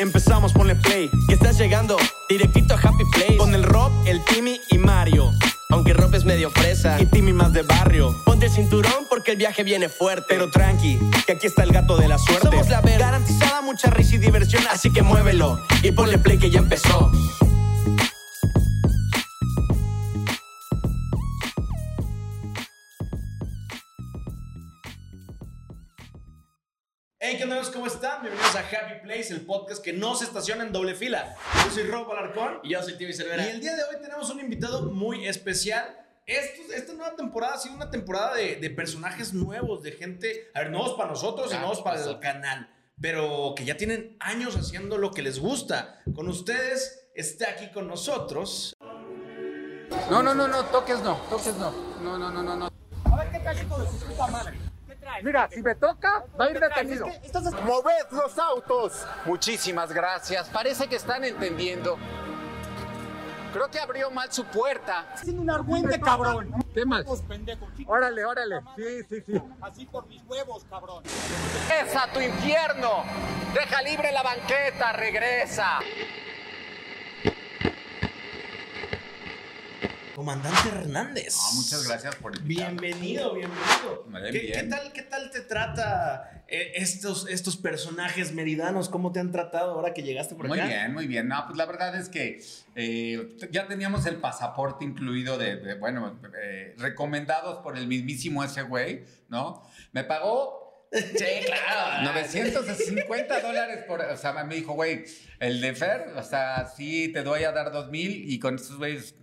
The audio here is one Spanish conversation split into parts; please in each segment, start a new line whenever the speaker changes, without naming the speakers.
empezamos, ponle play. Que estás llegando directito a Happy Place. Con el Rob, el Timmy y Mario. Aunque Rob es medio fresa y Timmy más de barrio. Ponte el cinturón porque el viaje viene fuerte. Pero tranqui, que aquí está el gato de la suerte. Somos la ver, garantizada mucha risa y diversión. Así que muévelo y ponle play que ya empezó. ¿Cómo están? Bienvenidos a Happy Place, el podcast que no se estaciona en doble fila. Yo soy Rob Alarcón.
Y yo soy Timmy Cervera.
Y el día de hoy tenemos un invitado muy especial. Esto- esta nueva temporada ha sido una temporada de, de personajes nuevos, de gente, a ver, nuevos para nosotros y nuevos para el canal, pero que ya tienen años haciendo lo que les gusta. Con ustedes está aquí con nosotros.
No, no, no, no, toques no, toques no. No, no, no, no, no. Mira, si me toca, va a ir detenido.
¡Moved los autos!
Muchísimas gracias. Parece que están entendiendo. Creo que abrió mal su puerta.
Haciendo un argüente, cabrón.
¿Qué más? Órale, órale. Sí, sí, sí.
Así por mis huevos, cabrón.
¡Regresa a tu infierno! ¡Deja libre la banqueta! ¡Regresa!
Comandante Hernández.
No, muchas gracias por invitarme.
Bienvenido, bienvenido. ¿Qué,
bien.
qué tal, ¿Qué tal te trata eh, estos, estos personajes meridanos? ¿Cómo te han tratado ahora que llegaste por
Muy
acá?
bien, muy bien. No, pues la verdad es que eh, ya teníamos el pasaporte incluido de, de, bueno, eh, recomendados por el mismísimo ese güey, ¿no? Me pagó
Sí, claro.
950 dólares por, o sea, me dijo, güey, el de Fer, o sea, sí te doy a dar 2000 y con estos güeyes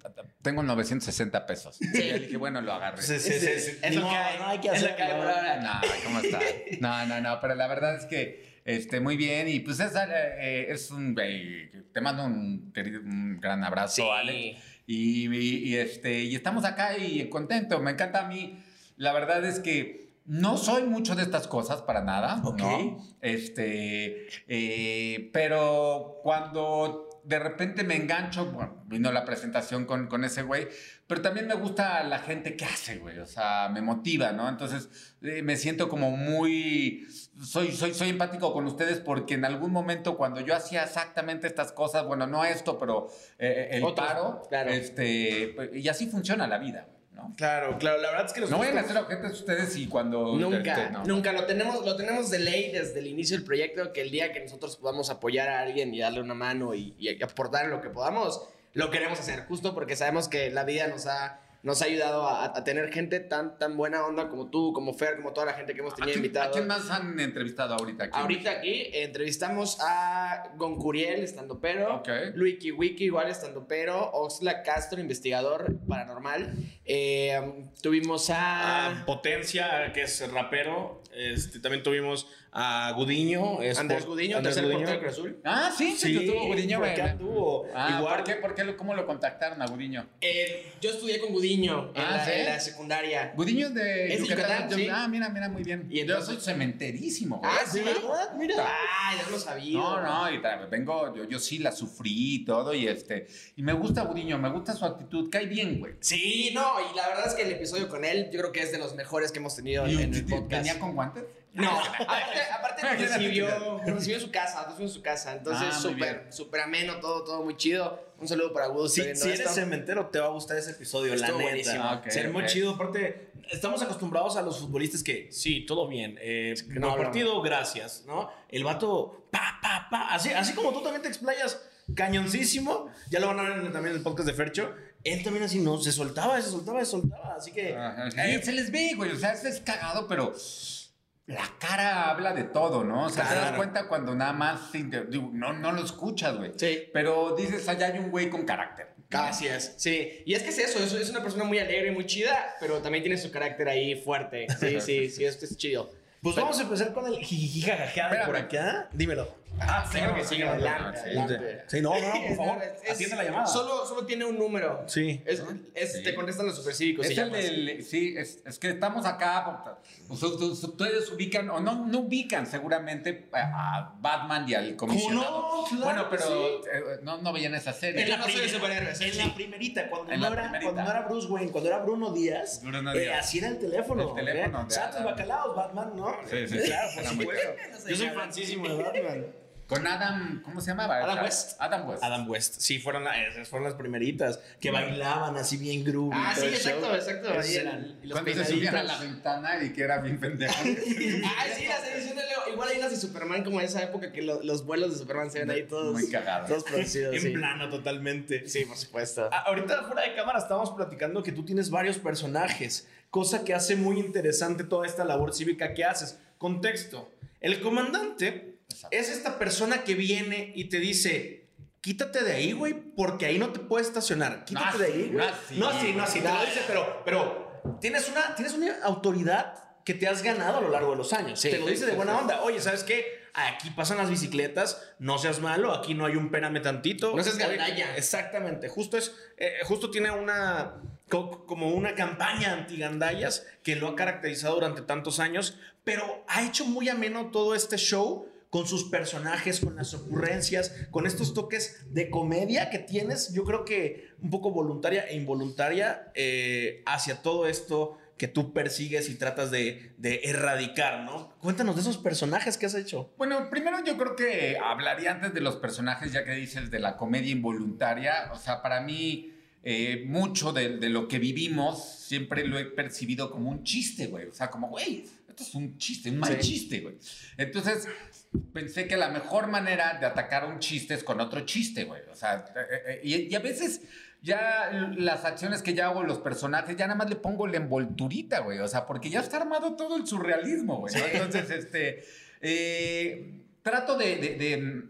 tengo 960 pesos. Y yo le dije, bueno, lo agarré.
Sí, sí, sí, sí.
Es lo que hay.
no hay que
Es lo
hacerlo.
que hay por ahora.
No, ¿cómo está? No, no, no, pero la verdad es que este, muy bien y pues es, eh, es un, eh, te mando un, querido, un gran abrazo,
Sí.
Alex. Y, y- y, este, y estamos acá y contento, me encanta a mí. La verdad es que no soy mucho de estas cosas para nada,
Ok.
¿no? Este, eh, pero cuando de repente me engancho, bueno, vino la presentación con, con ese güey, pero también me gusta la gente que hace, güey, o sea, me motiva, ¿no? Entonces eh, me siento como muy, soy, soy, soy empático con ustedes porque en algún momento cuando yo hacía exactamente estas cosas, bueno, no esto, pero eh, el
Otros,
paro,
claro.
este, pues, y así funciona la vida, ¿no?
Claro, claro. La verdad es que
No
nosotros...
vayan a hacer objetos ustedes y cuando...
Nunca,
no.
nunca lo tenemos, lo tenemos de ley desde el inicio del proyecto que el día que nosotros podamos apoyar a alguien y darle una mano y, y aportar lo que podamos, lo queremos hacer, justo porque sabemos que la vida nos ha, nos ha ayudado a, a tener gente tan, tan buena onda como tú, como Fer, como toda la gente que hemos
¿A
tenido
quién,
invitado.
a quién más han entrevistado ahorita aquí?
Ahorita aquí entrevistamos a Goncuriel, estando pero,
Ok.
Luiki Wiki, igual estando pero, Oxla Castro, investigador paranormal. Eh, tuvimos
a
a
Potencia, que es rapero. Este, también tuvimos a Gudiño. es
Andrés Gudiño,
Andrés
tercer
Gudiño.
portero de Cruz Azul.
Ah, sí, sí,
Sí,
estuvo Gudiño.
por
güey.
acá anduvo.
Ah,
Igual.
¿por qué? ¿Por qué lo- ¿Cómo lo contactaron a Gudiño?
Eh, yo estudié con Gudiño en,
Ah,
la,
¿sí?
en la secundaria.
Gudiño es de
Es de Yucatán,
Yo-
sí.
Ah, mira, mira, muy bien.
Y
yo
entonces-
soy cementerísimo. güey.
Ah, sí, ¿verdad? Mira. Ah, ya lo sabía.
No, no, y vengo, yo, yo sí la sufrí y todo, y este, y me gusta Gudiño, me gusta su actitud, cae bien, güey.
Sí, no, y la verdad es que el episodio con él, yo creo que es de los mejores que hemos tenido en,
Y
en el podcast.
¿Venía con guantes?
No, aparte, aparte nos recibió, nos recibió en su casa, nos recibió en su casa. Entonces,
Ah,
súper, súper ameno, todo, todo muy chido. Un saludo para Wood.
Si, si eres cementero, te va a gustar ese episodio, la
Estuvo
neta.
buenísimo.
Ok,
Ser muy chido. Aparte, estamos acostumbrados a los futbolistas que, sí, todo bien. Eh,
no
buen
hablan.
partido, gracias, ¿no? El vato, pa, pa, pa. Así, así como tú también te explayas cañoncísimo. Ya lo van a ver en- también en el podcast de Fercho. Él también así, no, se soltaba, se soltaba, se soltaba. Así que...
Ajá, sí,
eh,
se les ve, güey, o sea, es, es cagado, pero la cara habla de todo, ¿no? O sea, te das
Claro.
cuenta cuando nada más, digo, no, no lo escuchas, güey.
Sí.
Pero dices, allá hay un güey con carácter. ¿no?
Así es, sí. Y es que es eso, es, es una persona muy alegre, muy chida, pero también tiene su carácter ahí fuerte. Sí, sí, sí, es, es chido.
Pues vamos a empezar con el de por acá. Dímelo.
Ah,
claro que sí,
adelante,
sí.
adelante.
Sí, no, no, por favor,
Es-
atienda la llamada.
Solo, solo tiene un número.
Sí.
Es, es-
Sí.
Te contestan los supercívicos.
Es
si
el del, sí, es, es que estamos acá, ustedes, ustedes ubican, o no, no ubican seguramente a, Batman y al comisionado.
no? Claro
bueno, pero
sí.
eh, no, no veían esa serie.
En la no
primera-
superhéroes,
En
sí.
la primerita, cuando,
En
no
la
era,
primerita.
cuando no era Bruce Wayne, cuando era Bruno Díaz,
Bruno
eh,
Díaz.
así era el teléfono.
El teléfono
¿eh? Santos. Bacalaos, Batman, ¿no?
Sí, sí, sí.
Claro, por supuesto. Yo soy fansísimo de Batman.
Con Adam, ¿cómo se llamaba?
Adam West.
Adam West.
Adam West. Sí, fueron, la- esas fueron las primeritas. Que bailaban así bien groovy.
Ah, sí, exacto,
show.
exacto. Ahí
eran-
el- y los
Cuando se subían a la ventana y que era bien pendejo.
Ah, sí, las ediciones de Leo. Igual hay unas de Superman como esa época que lo- los vuelos de Superman se ven ahí todos.
Muy cagados.
Todos producidos.
En
sí.
plano totalmente.
Sí, por supuesto.
A- Ahorita fuera de cámara estábamos platicando que tú tienes varios personajes, cosa que hace muy interesante toda esta labor cívica que haces. Contexto. El comandante
Exacto.
es esta persona que viene y te dice, quítate de ahí, güey, porque ahí no te puedes estacionar. Quítate
No
de ahí, güey.
no así.
No así, no así, te lo dice, pero, pero tienes, una, tienes una autoridad que te has ganado a lo largo de los años.
Sí,
te lo
sí,
dice de
sí,
buena
sí.
onda. Oye, ¿sabes qué? Aquí pasan las bicicletas, no seas malo, aquí no hay un péname tantito.
No seas gandalla.
Exactamente, justo es, eh, justo tiene una co- como una campaña anti-gandallas que lo ha caracterizado durante tantos años, pero ha hecho muy ameno todo este show con sus personajes, con las ocurrencias, con estos toques de comedia que tienes, yo creo que un poco voluntaria e involuntaria eh, hacia todo esto que tú persigues y tratas de, de erradicar, ¿no? Cuéntanos de esos personajes que has hecho.
Bueno, primero yo creo que hablaría antes de los personajes, ya que dices de la comedia involuntaria. O sea, para mí, eh, mucho de, de lo que vivimos siempre lo he percibido como un chiste, güey. O sea, como, güey, esto es un chiste, un mal
Sí.
chiste, güey. Entonces, pensé que la mejor manera de atacar un chiste es con otro chiste, güey. O sea, eh, eh, y, y a veces ya las acciones que ya hago, los personajes, ya nada más le pongo la envolturita, güey. O sea, porque ya está armado todo el surrealismo, güey. ¿no? Entonces, este, eh, trato de, de- de,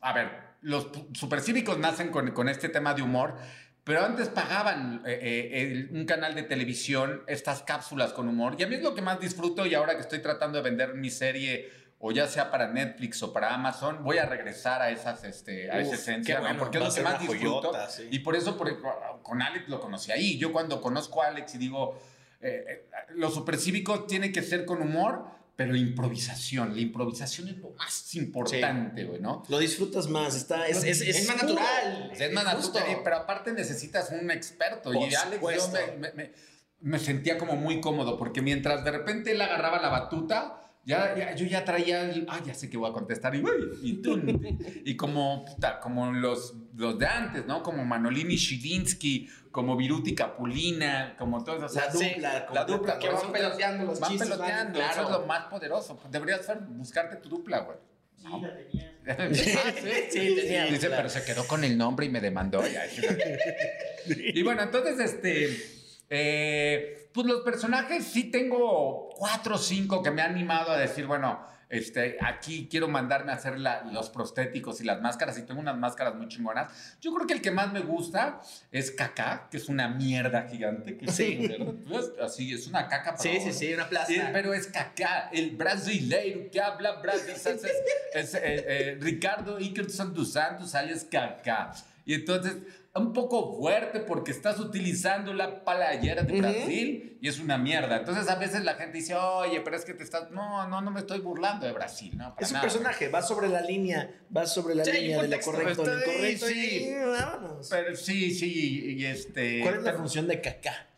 a ver, los supercívicos nacen con, con este tema de humor. Pero antes pagaban eh, eh, el- un canal de televisión estas cápsulas con humor. Y a mí es lo que más disfruto y ahora que estoy tratando de vender mi serie, o ya sea para Netflix o para Amazon, voy a regresar a, esas, este, a esa
Uf,
esencia,
qué
¿no?
bueno,
porque es lo que más disfruto.
joyota, sí.
Y por eso por- con Alex lo conocí ahí. Yo cuando conozco a Alex y digo, eh, eh, los supercívicos tienen que ser con humor, pero improvisación. La improvisación es lo más importante, güey, ¿no?
Lo disfrutas más, está, es, es,
Es más
puro.
natural.
Es más natural, pero aparte necesitas un experto.
Por
y Alex, yo me, me- me- me sentía como muy cómodo, porque mientras de repente él agarraba la batuta, ya, ya- yo ya traía, el, ah, ya sé que voy a contestar, y, uy, y, tú, y como, puta, como los, los de antes, ¿no? Como Manolini Shilinsky, como Viruti Capulina, como todos, o sea,
La dupla,
la dupla,
que van
eso-
peloteando los
van
chistes, van-
peloteando, eso
claro.
es lo más poderoso. Deberías ser- buscarte tu dupla, güey.
Sí, la tenía.
Ah, ¿sí?
Sí, tenía.
Dice,
claro.
pero se quedó con el nombre y me demandó. Y bueno, entonces, este. eh, pues los personajes sí tengo cuatro o cinco que me han animado a decir, bueno, este, aquí quiero mandarme a hacer la- los prostéticos y las máscaras y tengo unas máscaras muy chingonas. Yo creo que el que más me gusta es Kaká, que es una mierda gigante. Que
Sí.
¿Ves? Así, es una caca.
Sí,
pero-
sí, sí, una plaza.
Sí, pero es Kaká, el brasileiro que habla brasileiro. Es, es- es, eh, eh, Ricardo Ikerson dos Santos, alias Kaká. Y entonces, un poco fuerte porque estás utilizando la playera de. Brasil y es una mierda. Entonces, a veces la gente dice, oye, pero es que te estás. No, no, no me estoy burlando de Brasil, ¿no? Para
Es un
nada.
personaje, va sobre la línea, va sobre la
Sí,
línea de lo correcto, del
estoy-
correcto
sí.
y vámonos.
Pero sí, sí, y este.
¿Cuál es la
pero-
función de Kaká?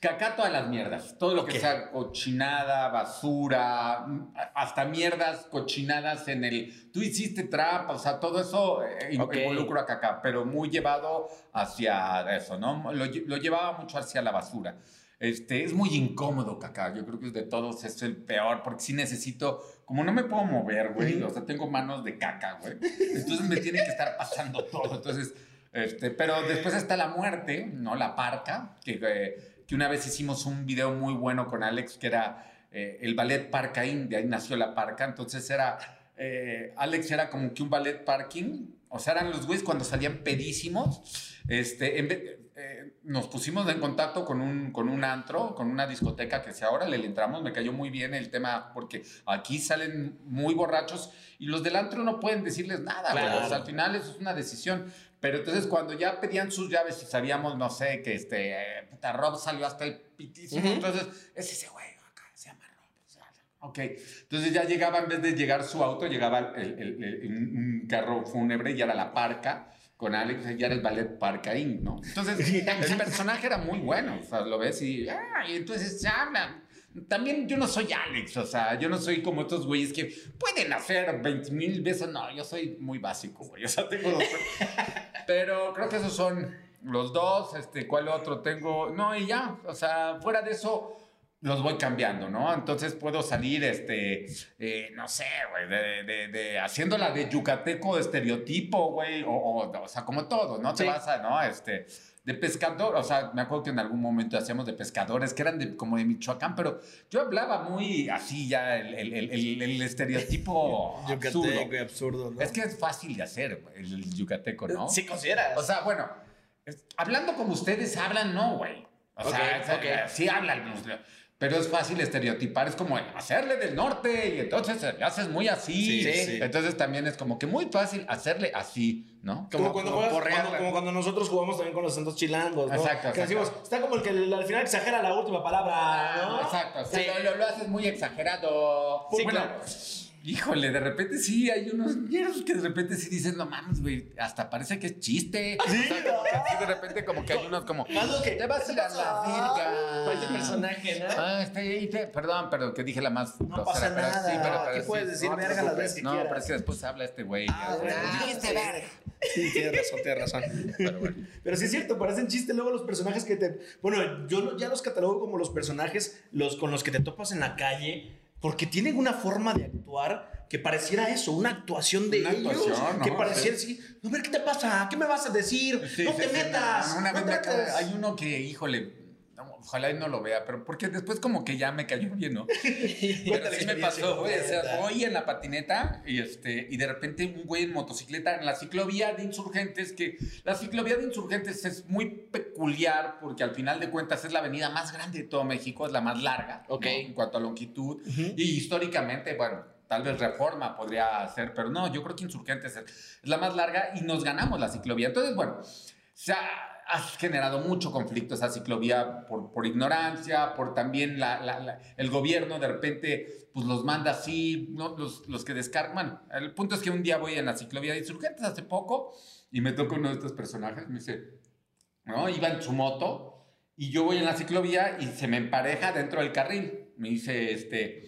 Cacá todas las mierdas. Todo lo que sea cochinada, basura, hasta mierdas cochinadas en el. Tú hiciste trampa, o sea, todo eso eh, in-
Ok.
involucro a Cacá, pero muy llevado hacia eso, ¿no? Lo, lle- lo llevaba mucho hacia la basura. Este, es muy incómodo, Cacá. Yo creo que de todos es el peor, porque sí necesito. Como no me puedo mover, güey, o sea, tengo manos de caca, güey. Entonces me tiene que estar pasando todo. Entonces, este, pero después está la muerte, ¿no? La parca, que, eh, que una vez hicimos un video muy bueno con Alex, que era eh, el ballet Parcaín, de ahí nació la parca. Entonces era, eh, Alex era como que un ballet parking, o sea, eran los güeyes cuando salían pedísimos, este, en vez- eh, nos pusimos en contacto con un, con un antro, con una discoteca que si ahora le entramos, me cayó muy bien el tema, porque aquí salen muy borrachos y los del antro no pueden decirles nada.
Claro.
O sea, al final eso es una decisión. Pero entonces cuando ya pedían sus llaves y sabíamos, no sé, que este, eh, puta, Rob salió hasta el pitísimo,
Ujú.
entonces es ese güey acá, se llama Rob. o sea, Ok, entonces ya llegaba, en vez de llegar su auto, llegaba el, el- el- un un carro fúnebre y era la parca con Alex, ya era el ballet Parcaín, ¿no? Entonces el personaje era muy bueno, o sea, lo ves y, ah, y entonces se hablan. También yo no soy Alex, o sea, yo no soy como estos güeyes que pueden hacer 20 mil veces. No, yo soy muy básico, güey. O sea, tengo dos. Pero creo que esos son los dos. Este, ¿cuál otro tengo? No, y ya. O sea, fuera de eso, los voy cambiando, ¿no? Entonces puedo salir, este, eh, no sé, güey, de, de, de haciéndola de yucateco estereotipo, güey, o, o, o sea, como todo, ¿no? Te
Sí.
vas a, ¿no? Este, de pescador, o sea, me acuerdo que en algún momento hacíamos de pescadores que eran de, como de Michoacán, pero yo hablaba muy así ya, el, el, el, estereotipo absurdo.
Yucateco y absurdo, ¿no?
Es que es fácil de hacer, el, yucateco, ¿no?
¿Sí consideras?
O sea, bueno, es- hablando como ustedes hablan, no, güey. O sea, sí hablan, pues, pero es fácil estereotipar, es como hacerle del norte y entonces le haces muy así.
Sí, sí.
Entonces también es como que muy fácil hacerle así, ¿no?
Como,
Como-
cuando
como
juegas- cuando- como cuando nosotros jugamos también con los santos chilangos, ¿no?
Exacto,
Que
exacto.
decimos, está como el que al final exagera la última palabra, ¿no?
Exacto,
Sí.
lo, lo- lo haces muy exagerado.
Sí,
Bueno,
claro.
Híjole, de repente sí hay unos que de repente sí dicen, no mames, güey, hasta parece que es chiste. Sí, como que así de repente como que hay unos como,
Algo que-
te vas a ir a la verga.
Parece personaje, ¿no?
Ah, este, ahí te- perdón, pero que dije la más
No pasa
pero
nada.
sí, pero,
¿Qué
pero sí.
puedes decir
te
verga las
preocupes.
veces que
No,
quieras?
pero es que después habla este güey.
Ah.
Dijiste verga.
Sí, tienes razón, tienes razón.
pero bueno.
Pero sí es cierto, parecen chiste luego los personajes que te... Bueno, yo lo- ya los catalogo como los personajes los, con los que te topas en la calle, porque tienen una forma de actuar que pareciera eso, una actuación de
Una
ellos.
actuación, ¿no?
Que pareciera así, a ver, ¿qué te pasa? ¿Qué me vas a decir?
Sí,
no
sí,
te
sí,
metas.
no, Una
no
vez
trates".
hay uno que, híjole, no, ojalá y no lo vea, pero porque después como que ya me cayó bien, ¿no? Pero sí me pasó, güey, o sea, voy en la patineta y, este, y de repente un güey en motocicleta en la ciclovía de insurgentes, que la ciclovía de insurgentes es muy peculiar porque al final de cuentas es la avenida más grande de todo México, es la más larga ¿no?
Ok.
en cuanto a longitud y históricamente, bueno, tal vez Reforma podría ser, pero no, yo creo que insurgentes es, la más larga y nos ganamos la ciclovía. Entonces, bueno, se ha, ha generado mucho conflicto esa ciclovía por, por ignorancia, por también la, la- la- el gobierno de repente pues los manda así, ¿no? los, los que descargan. El punto es que un día voy en la ciclovía de insurgentes hace poco y me toca uno de estos personajes, me dice, ¿no? Iba en su moto y yo voy en la ciclovía y se me empareja dentro del carril. Me dice, este,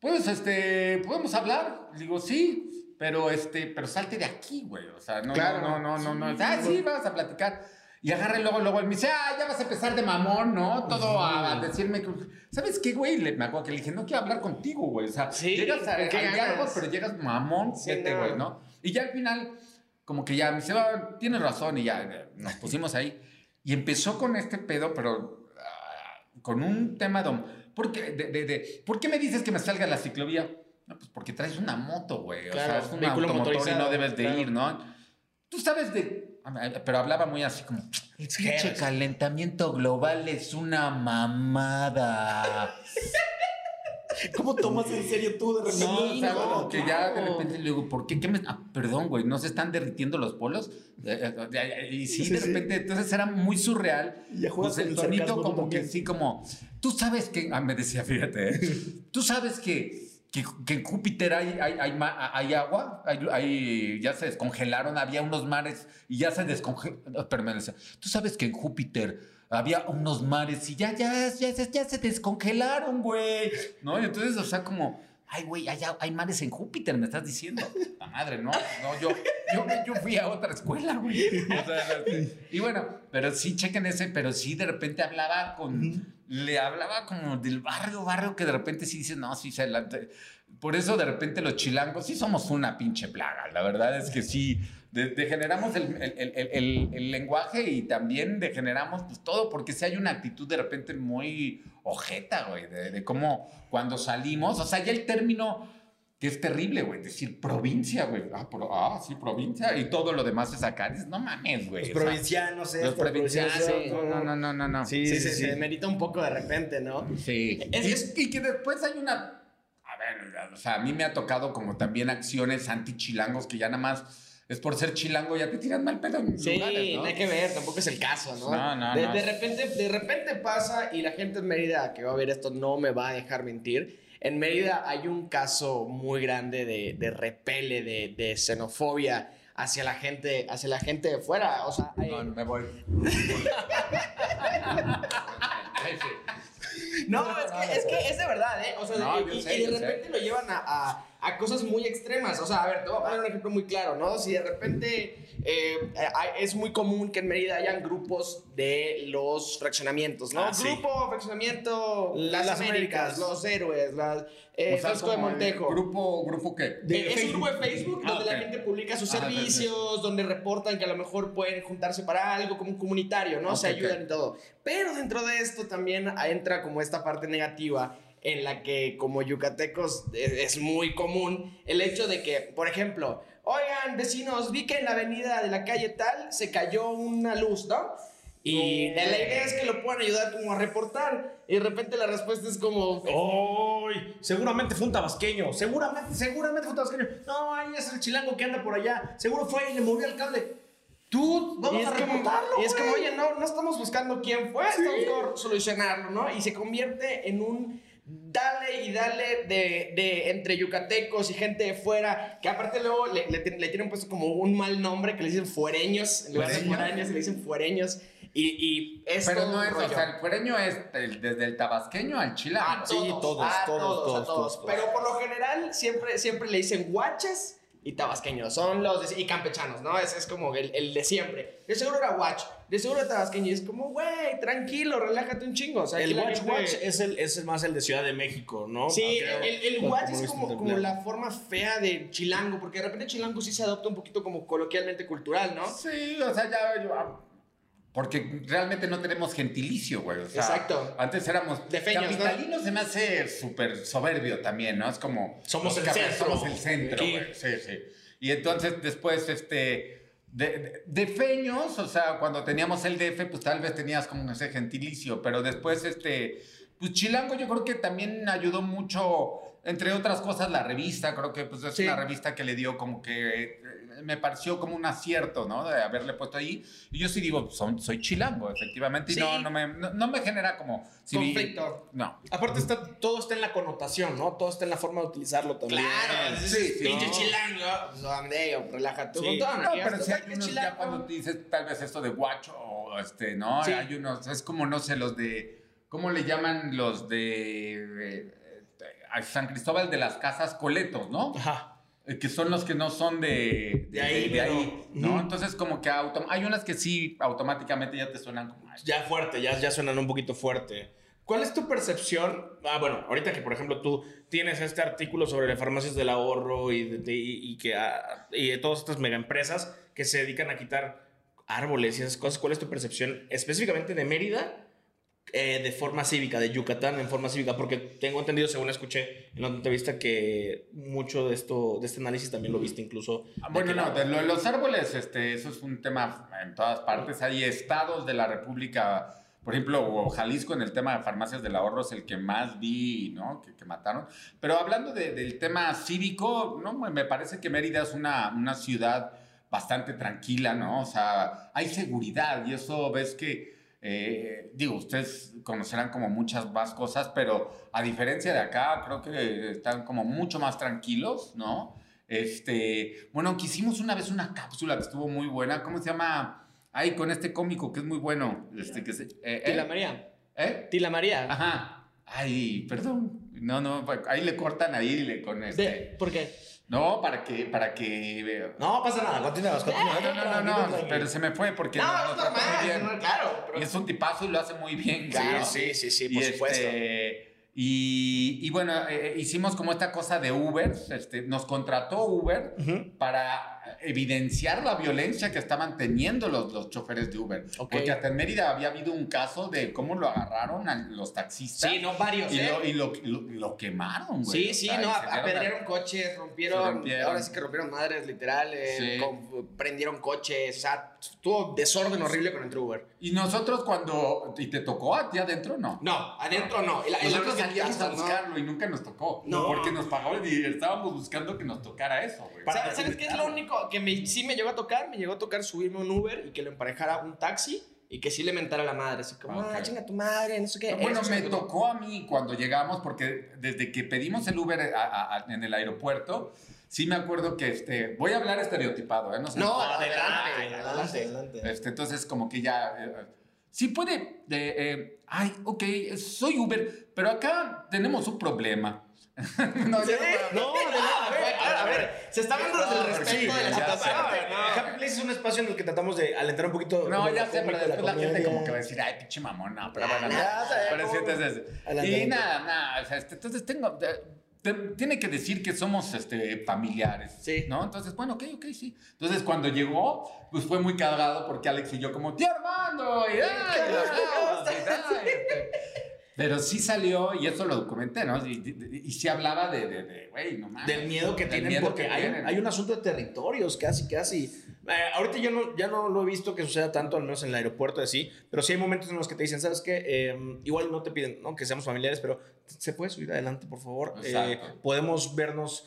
pues, este, ¿podemos hablar? Le digo, sí, pero, este, pero salte de aquí, güey. O sea, no,
Claro.
no, no, no, no. Ah, sí, vamos a platicar. Y agarra y luego, luego él me dice, ah, ya vas a empezar de mamón, ¿no? Todo a, a decirme que, ¿sabes qué, güey? Le, me acuerdo que le dije, no quiero hablar contigo, güey. O sea,
Sí,
llegas a,
¿con qué
diálogo, pero llegas mamón,
Sí,
vete,
no.
güey, ¿no? Y ya al final, como que ya me dice, "Ah, tienes razón, y ya eh, nos pusimos ahí. Y empezó con este pedo, pero ah, con un tema de, ¿por qué, de, de- de- ¿por qué me dices que me salga la ciclovía? No, pues porque traes una moto, güey. O sea,
Claro,
es un automotor y no debes de
claro.
ir, ¿no? Tú sabes de... Pero hablaba muy así como... Pinche calentamiento global es una mamada.
¿Cómo tomas en serio tú de repente?
No, o sea,
no,
como que ya de repente le digo, ¿por qué? ¿Qué me- ah, perdón, güey, ¿no se están derritiendo los polos? Eh, eh, eh, y sí,
Sí,
de
sí.
repente, entonces era muy surreal.
Y ya
Pues el
el
tonito como que sí, como, tú sabes que, ah, me decía, fíjate, ¿eh? tú sabes que, que, en Júpiter hay, hay, hay, agua, hay, ya se descongelaron, había unos mares y ya se descongelaron, tú sabes que en Júpiter había unos mares y ya, ya, ya, ya se descongelaron, güey, ¿no? Entonces, o sea, como, ay, güey, hay, hay mares en Júpiter, me estás diciendo. La madre, no, no, yo, yo, yo fui a otra escuela, güey. Y bueno, pero sí, chequen ese, pero sí de repente hablaba con, le hablaba como del barrio, barrio, que de repente sí dices, no, sí, se la- por eso de repente los chilangos sí somos una pinche plaga, la verdad es que sí, de- degeneramos el, el- el- el- lenguaje y también degeneramos pues todo, porque sí hay una actitud de repente muy ojeta, güey, de, de cómo cuando salimos, o sea, ya el término que es terrible, güey, decir provincia, güey, ah, pro- ah, sí, provincia, y todo lo demás es acá, dices, no mames, güey.
Los provincianos,
los
esto,
provincianos, no, no, no, no, no.
Sí,
Sí,
sí,
se,
sí.
se merita un poco de repente, ¿no?
Sí.
Es-
y,
es-
y que después hay una. A ver, o sea, a mí me ha tocado como también acciones anti-chilangos que ya nada más es por ser chilango, ya te tiran mal pedo en
Sí,
lugares, ¿no?
no hay que ver, tampoco es el caso, ¿no?
No, no,
de,
no.
de repente, de repente pasa y la gente en Mérida que va a ver esto no me va a dejar mentir. En Mérida hay un caso muy grande de, de repele, de, de xenofobia hacia la gente, hacia la gente de fuera. O sea, hay-
No, me voy.
No, es que, es que es de verdad, ¿eh? O sea,
No,
y,
sé,
de
sé.
repente lo llevan a, a- a cosas muy extremas. O sea, a ver, te voy a poner un ejemplo muy claro, ¿no? Si de repente eh, es muy común que en Mérida hayan grupos de los fraccionamientos, ¿no?
Ah, sí.
Grupo, fraccionamiento, las,
Las
Américas,
Américas.
los héroes, las, eh,
O sea,
Fresco de Montejo.
¿Grupo, grupo qué?
Eh, es un grupo de Facebook
Ah,
donde
ok.
la gente publica sus
Ajá,
servicios, donde reportan que a lo mejor pueden juntarse para algo como un comunitario, ¿no? Se
Ok, ok.
ayudan y todo. Pero dentro de esto también entra como esta parte negativa en la que como yucatecos es, es muy común el hecho de que, por ejemplo, oigan vecinos, vi que en la avenida de la calle tal se cayó una luz, ¿no? Y la idea es que lo puedan ayudar como a reportar. Y de repente la respuesta es como...
¡Ay! Seguramente fue un tabasqueño. Seguramente, seguramente fue un tabasqueño. No, ahí es el chilango que anda por allá. Seguro fue y le movió el cable. Tú, vamos a
como,
reportarlo.
y es como, oye, no, no estamos buscando quién fue, estamos buscando solucionarlo, ¿no? Y se convierte en un dale y dale de, de entre yucatecos y gente de fuera, que aparte luego le, le, le tienen puesto como un mal nombre que le dicen fuereños, en lugar de le dicen fuereños. Y, y es
Pero
todo
no
un
es, o sea, el fuereño es el- desde el tabasqueño al chilango.
A todos,
Sí, todos,
a
todos,
todos,
todos,
a todos.
todos.
Pero por lo general siempre, siempre le dicen guaches y tabasqueños. Son los de- y campechanos, ¿no? Ese es como el, el de siempre. De seguro era guach, de seguro era tabasqueño. Y es como, güey, tranquilo, relájate un chingo. O sea,
El Watch
gente-
Watch es, el, es el más el de Ciudad de México, ¿no?
Sí,
Creo.
el, el
lo
es como, como la forma fea de chilango, porque de repente chilango sí se adopta un poquito como coloquialmente cultural, ¿no?
Sí, o sea, ya. yo- porque realmente no tenemos gentilicio, güey. o sea,
Exacto.
Antes éramos.
De feños, ¿no?
Capitalino se me hace súper soberbio también, ¿no? Es como.
Somos el centro.
Somos el centro, güey. Sí, sí. Y entonces después, este. De, feños, o sea, cuando teníamos el DF, pues tal vez tenías como ese gentilicio, pero después, este. Pues Chilango yo creo que también ayudó mucho, entre otras cosas, la revista. Creo que pues, es
Sí.
una revista que le dio como que. eh, Me pareció como un acierto, ¿no? De haberle puesto ahí. Y yo sí digo, son- soy chilango, efectivamente. Y
Sí.
no, no, me, no, no me genera como. si vi-
Conflicto.
no.
Aparte, está, todo está en la connotación, ¿no? Todo está en la forma de utilizarlo también.
Claro,
Sí,
sí,
sí.
pinche
No.
chilango. Pues, amigo, relájate.
Sí.
No, pero
sabes
hay unos
chilango-
ya cuando dices tal vez esto de guacho o este, ¿no?
Sí.
Hay unos, es como, no sé, los de, ¿cómo le llaman los de eh, San Cristóbal de las Casas Coletos, ¿no?
Ajá.
Eh, Que son los que no son de,
De ahí, pero-
¿no? Entonces como que autom- hay unas que sí automáticamente ya te suenan como... ay,
Ya fuerte, ya, ya suenan un poquito fuerte. ¿Cuál es tu percepción? Ah, bueno, ahorita que por ejemplo tú tienes este artículo sobre las farmacias del ahorro y, de, de- y que ah, y de todas estas megaempresas que se dedican a quitar árboles y esas cosas, ¿cuál es tu percepción específicamente de Mérida eh, de forma cívica, de Yucatán en forma cívica? Porque tengo entendido, según escuché en la entrevista, que mucho de esto, de este análisis también lo viste incluso.
Ah, Bueno, no,
la-
de lo los árboles, este, eso es un tema en todas partes. Hay estados de la República, por ejemplo, Jalisco en el tema de farmacias del ahorro es el que más vi, ¿no? Que, que mataron. Pero hablando de- del tema cívico, ¿no? Me parece que Mérida es una, una ciudad bastante tranquila, ¿no? O sea, hay seguridad y eso ves que, eh, digo, ustedes conocerán como muchas más cosas, pero a diferencia de acá, creo que están como mucho más tranquilos, ¿no? Este, bueno, que hicimos una vez una cápsula que estuvo muy buena. ¿Cómo se llama? Ay, con este cómico que es muy bueno. Este, que se, eh,
Tila
¿eh?
María.
¿Eh?
Tila María.
Ajá. Ay, perdón. No, no, ahí le cortan ahí le con este.
De- ¿Por qué?
No, para que, para que.
No pasa nada, continuamos, continuamos.
No, no, no, no, pero se me fue porque
No, es normal, claro.
es un tipazo y lo hace muy bien.
Claro,
sí,
sí, sí, por supuesto.
este, y, y bueno, eh, eh, hicimos como esta cosa de Uber, este, nos contrató Uber para evidenciar la violencia que estaban teniendo los, los choferes de Uber. Porque hasta en Mérida había habido un caso de cómo lo agarraron a los taxistas.
Sí, no, varios,
Y,
¿eh?
lo, y lo, lo- lo quemaron, güey.
Sí, sí, no, apedrearon coches, rompieron, ahora sí que rompieron madres, literal, eh,
Sí.
con- prendieron coches, o sea, tuvo desorden horrible con el Uber.
Y nosotros cuando... ¿Y te tocó a ti adentro? No.
No, adentro no. La
Nosotros salíamos a
no.
buscarlo y nunca nos tocó.
No.
Porque nos pagaban y estábamos buscando que nos tocara eso, güey.
Para
¿Sabes, ¿sabes qué es lo único que me, sí me llegó a tocar? Me llegó a tocar subirme un Uber y que lo emparejara un taxi y que sí le mentara a la madre. Así como,
Ok.
ah, chinga tu madre, no sé qué.
Bueno, me
sí tocó.
a mí cuando llegamos, porque desde que pedimos el Uber a- a- a- en el aeropuerto, sí me acuerdo que, este, voy a hablar estereotipado, ¿eh? No, sé.
No,
Adelante,
adelante,
adelante, adelante.
Este, entonces, como que ya, eh, si puede, eh, eh, ay, ok, soy Uber, pero acá tenemos un problema. no, ya no,
No, a ver, a ver, a ver, se está hablando desde el
No,
respeto
sí,
de la situación. No.
Happy Place es un espacio en el que tratamos de alentar un poquito.
No, ya
la
sé, pero después la, gente
comedia.
como que va a decir, ay, pinche mamón, no, pero bueno, pero sí,
Adelante,
y nada, nada, o sea, este, entonces tengo, te- tiene que decir que somos este, familiares,
Sí.
¿no? Entonces, bueno, ok, ok, sí. Entonces, cuando llegó, pues fue muy cagado porque Alex y yo como, tío Armando, y, ay, y aplausos, y, ay, este. Pero sí salió, y eso lo documenté, ¿no? Y, y- y sí hablaba de, de, de, güey, no mames.
Del miedo que
Del
tienen,
miedo
porque
que
hay,
tienen.
hay un asunto de territorios, casi, casi. Eh, ahorita yo no, ya no lo he visto que suceda tanto, al menos en el aeropuerto de sí, pero sí hay momentos en los que te dicen, ¿sabes qué? Eh, igual no te piden ¿no? que seamos familiares, pero ¿se puede subir adelante, por favor? Eh, podemos vernos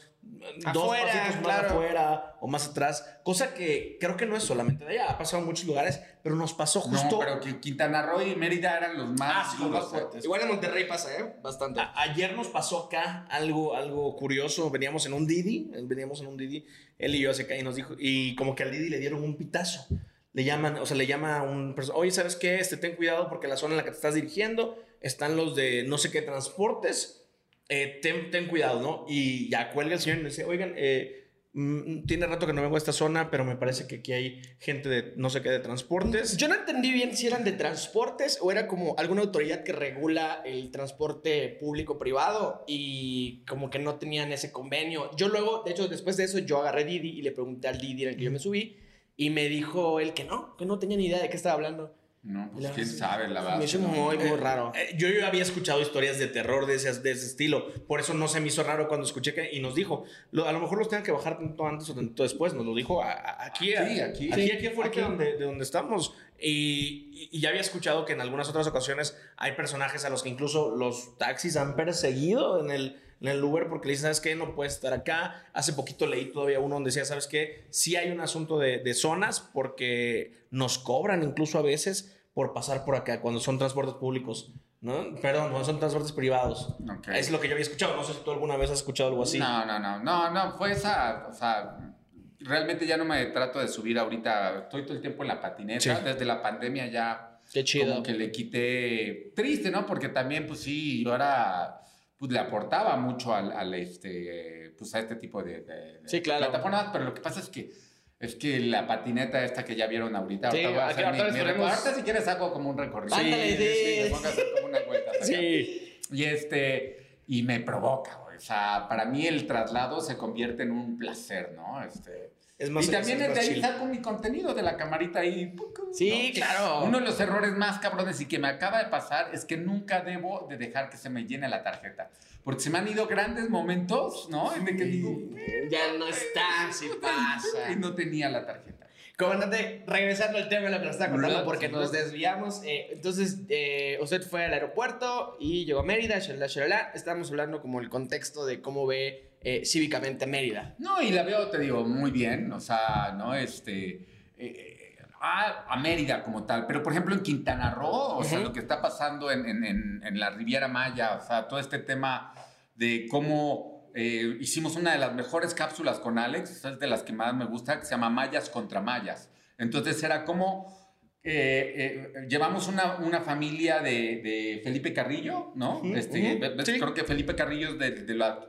dos
Afuera,
pasitos más
claro.
afuera o más atrás, cosa que creo que no es solamente de allá, ha pasado en muchos lugares, pero nos pasó justo...
No, pero que Quintana Roo y Mérida eran los más,
Ah, sí, los
duros,
más
¿eh?
fuertes.
Igual en Monterrey pasa, ¿eh? Bastante.
A- Ayer nos pasó acá algo, algo curioso. Veníamos en un Didi, eh, veníamos en un Didi, él y yo hace acá y nos dijo, y como que al Didi le dieron un pitazo. Le llaman, o sea, le llama a un oye, ¿sabes qué? Este, ten cuidado porque la zona en la que te estás dirigiendo están los de no sé qué transportes. Eh, ten, ten cuidado, ¿no? Y ya cuelga el señor y dice, oigan, eh, mm, tiene rato que no vengo a esta zona, pero me parece que aquí hay gente de no sé qué de transportes.
Yo no entendí bien si eran de transportes o era como alguna autoridad que regula el transporte público-privado y como que no tenían ese convenio. Yo luego, de hecho, después de eso, yo agarré Didi y le pregunté al Didi en el que yo me subí y me dijo él que no, que no tenía ni idea de qué estaba hablando.
No, pues
La-
quién sabe, la verdad.
Me hizo muy, muy
Eh,
raro.
eh, yo ya había escuchado historias de terror de ese, de ese estilo. Por eso no se me hizo raro cuando escuché que. Y nos dijo. lo- a lo mejor los tengan que bajar tanto antes o tanto después. Nos lo dijo a- a- aquí.
Aquí,
a-
aquí.
Aquí, aquí afuera
aquí.
donde, de donde estamos. Y ya había escuchado que en algunas otras ocasiones hay personajes a los que incluso los taxis han perseguido en el, en el Uber porque le dicen, ¿sabes qué? No puedes estar acá. Hace poquito leí todavía uno donde decía, ¿sabes qué? Sí hay un asunto de, de zonas porque nos cobran incluso a veces por pasar por acá cuando son transportes públicos. ¿no? Perdón, cuando son transportes privados.
Ok.
Es lo que yo había escuchado. No sé si tú alguna vez has escuchado algo así.
No, no, no, no, no, fue esa, o sea, realmente ya no me trato de subir ahorita, estoy todo el tiempo en la patineta,
Sí.
desde la pandemia ya
Qué chido.
como que le quité, triste, ¿no? Porque también, pues sí, yo ahora, pues le aportaba mucho al, al, este, pues a este tipo de, de- de
Sí, claro.
plataformas, pero lo que pasa es que es que la patineta esta que ya vieron ahorita,
Sí,
ahorita voy a hacer mi, mi recorrido. Ahorita si quieres hago como un recorrido.
Ándale, sí.
me pongo a hacer como una vuelta.
Sí.
Y este, y me provoca, güey. O sea, para mí el traslado se convierte en un placer, ¿no? Este,
Es más,
y también
es
desde ahí saco mi contenido de la camarita ahí.
Sí,
¿no?
claro.
Uno de los errores más cabrones y que me acaba de pasar es que nunca debo de dejar que se me llene la tarjeta. Porque se me han ido grandes momentos, ¿no? En el que digo,
Ya no está, sí pasa.
y no tenía la tarjeta.
Comandante, regresando al tema de lo que nos está contando, porque nos desviamos. eh, entonces, eh, usted fue al aeropuerto y llegó a Mérida, shalala, shalala. Estábamos hablando como el contexto de cómo ve eh, cívicamente Mérida.
No, y la veo, te digo, muy bien, o sea, ¿no? Este, eh, a, a Mérida como tal, pero por ejemplo en Quintana Roo, o sea, lo que está pasando en, en- en- en la Riviera Maya, o sea, todo este tema de cómo eh, hicimos una de las mejores cápsulas con Alex, esa es de las que más me gusta, que se llama Mayas contra Mayas. Entonces era como... eh, eh, llevamos una, una familia de, de Felipe Carrillo, ¿no? Este, ves-
sí.
Creo que Felipe Carrillo es de, de la-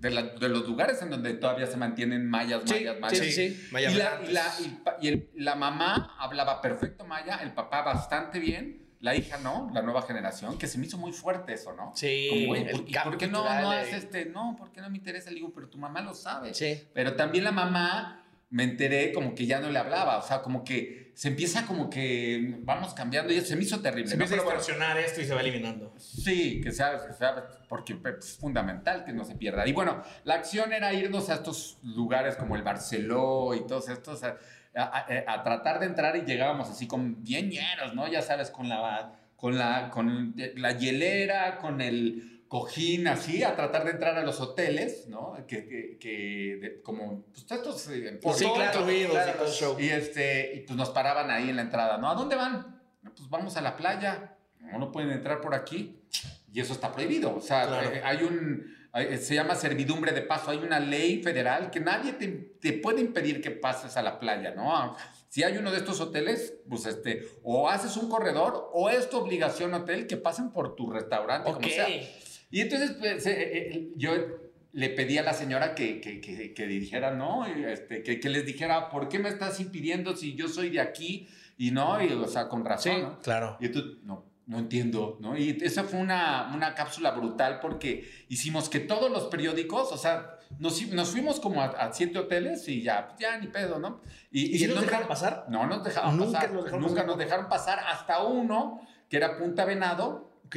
de, la- de los lugares en donde todavía se mantienen mayas,
Sí,
mayas, mayas.
sí, sí, sí.
Maya
Y, la, y la- y pa- y el- la mamá hablaba perfecto maya, el papá bastante bien, la hija no, la nueva generación, que se me hizo muy fuerte eso, ¿no?
Sí,
Como, güey,
el
¿por, y
cambio
por qué no, no haces este? No, ¿por qué no me interesa? Le digo, pero tu mamá lo sabe.
Sí.
Pero también la mamá, me enteré como que ya no le hablaba, o sea, como que se empieza como que vamos cambiando y eso se me hizo terrible.
Se
¿no?
empieza a
Pero bueno,
distorsionar esto y se va eliminando.
Sí, que sea, que sea- porque es fundamental que no se pierda. Y bueno, la acción era irnos a estos lugares como el Barceló y todos estos, a, a- a- a tratar de entrar y llegábamos así con bien llenos, ¿no? Ya sabes, con la, con la, con la hielera, con el cojín así, a tratar de entrar a los hoteles, ¿no? Que, que, que de- como, pues estos... eh,
Por
sí,
todo
claro, claro.
todo el show.
Y, este, y pues nos paraban ahí en la entrada, ¿no? ¿A dónde van? "No, Pues vamos a la playa. No, no pueden entrar por aquí. Y eso está prohibido. O sea,
Claro.
eh, hay un... hay- se llama servidumbre de paso. Hay una ley federal que nadie te, te puede impedir que pases a la playa, ¿no? Si hay uno de estos hoteles, pues este, o haces un corredor o es tu obligación hotel que pasen por tu restaurante,
Ok.
como sea. Y entonces pues, eh, eh, yo le pedí a la señora que, que, que, que dijera, ¿no? Y, Este, que, que les dijera, ¿por qué me estás impidiendo si yo soy de aquí? Y no, y, o sea, con razón, ¿no?
claro.
Y entonces, no, no entiendo, ¿no? Y esa fue una, una cápsula brutal porque hicimos que todos los periódicos, o sea, nos, nos fuimos como a, a siete hoteles y ya, ya ni pedo, ¿no?
¿Y si nos dejaron pasar?
No nos dejaron
Nunca
pasar.
nos dejaron
nunca
pasar.
nos dejaron pasar hasta uno que era Punta Venado,
Ok.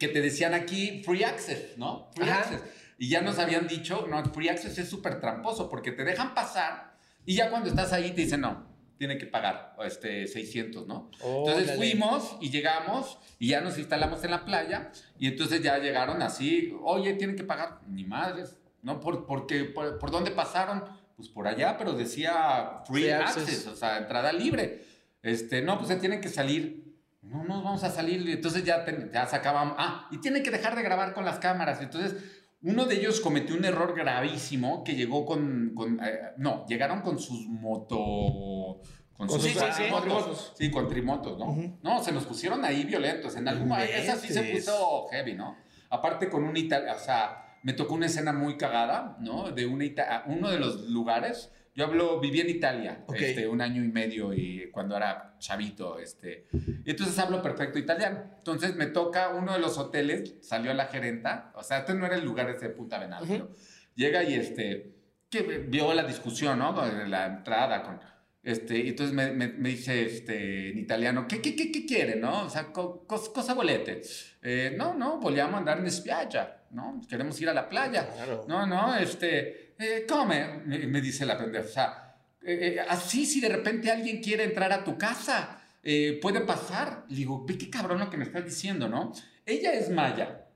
Que te decían aquí free access, ¿no? Free
Ajá.
access. Y ya nos habían dicho, no, free access es súper tramposo porque te dejan pasar y ya cuando estás ahí te dicen, no, tiene que pagar este, 600, ¿no? Entonces fuimos y llegamos y ya nos instalamos en la playa y entonces ya llegaron así, oye, tienen que pagar, ni madres, ¿no? Por, porque, por, ¿por dónde pasaron? Pues por allá, pero decía free,
Free
access.
access.
o sea, entrada libre. Este, no, pues se tienen que salir. No, no vamos a salir. Y entonces ya, ya sacábamos. Ah, y tienen que dejar de grabar con las cámaras. Entonces, uno de ellos cometió un error gravísimo que llegó con. con, eh, no, llegaron con sus moto. Con
Con
sus
sus
cuatrimotos.
cuatrimotos.
Sí, con trimotos, ¿no?
Ujú.
No, se nos pusieron ahí violentos. En algún Esa sí se puso heavy, ¿no? Aparte con un italiano. O sea, me tocó una escena muy cagada, ¿no? De una uno de los lugares. Yo hablo, viví en Italia
Ok.
este, un año y medio y cuando era chavito, este, y entonces hablo perfecto italiano. Entonces me toca uno de los hoteles, salió la gerenta, o sea, este no era el lugar ese de Punta Venado, pero llega y este, que vio la discusión, ¿no? La entrada con, este, y entonces me, me- me dice este, en italiano, ¿qué, qué, qué, qué quiere, no? O sea, co- cos- cosa volete. Eh, no, no, vogliamo andare in spiaggia, ¿no? Queremos ir a la playa.
Claro.
No, no, este, eh, come, me, dice la pendeja. O sea, eh, eh, así si de repente alguien quiere entrar a tu casa, eh, puede pasar. Le digo, ve qué cabrón lo que me estás diciendo, ¿no? Ella es maya,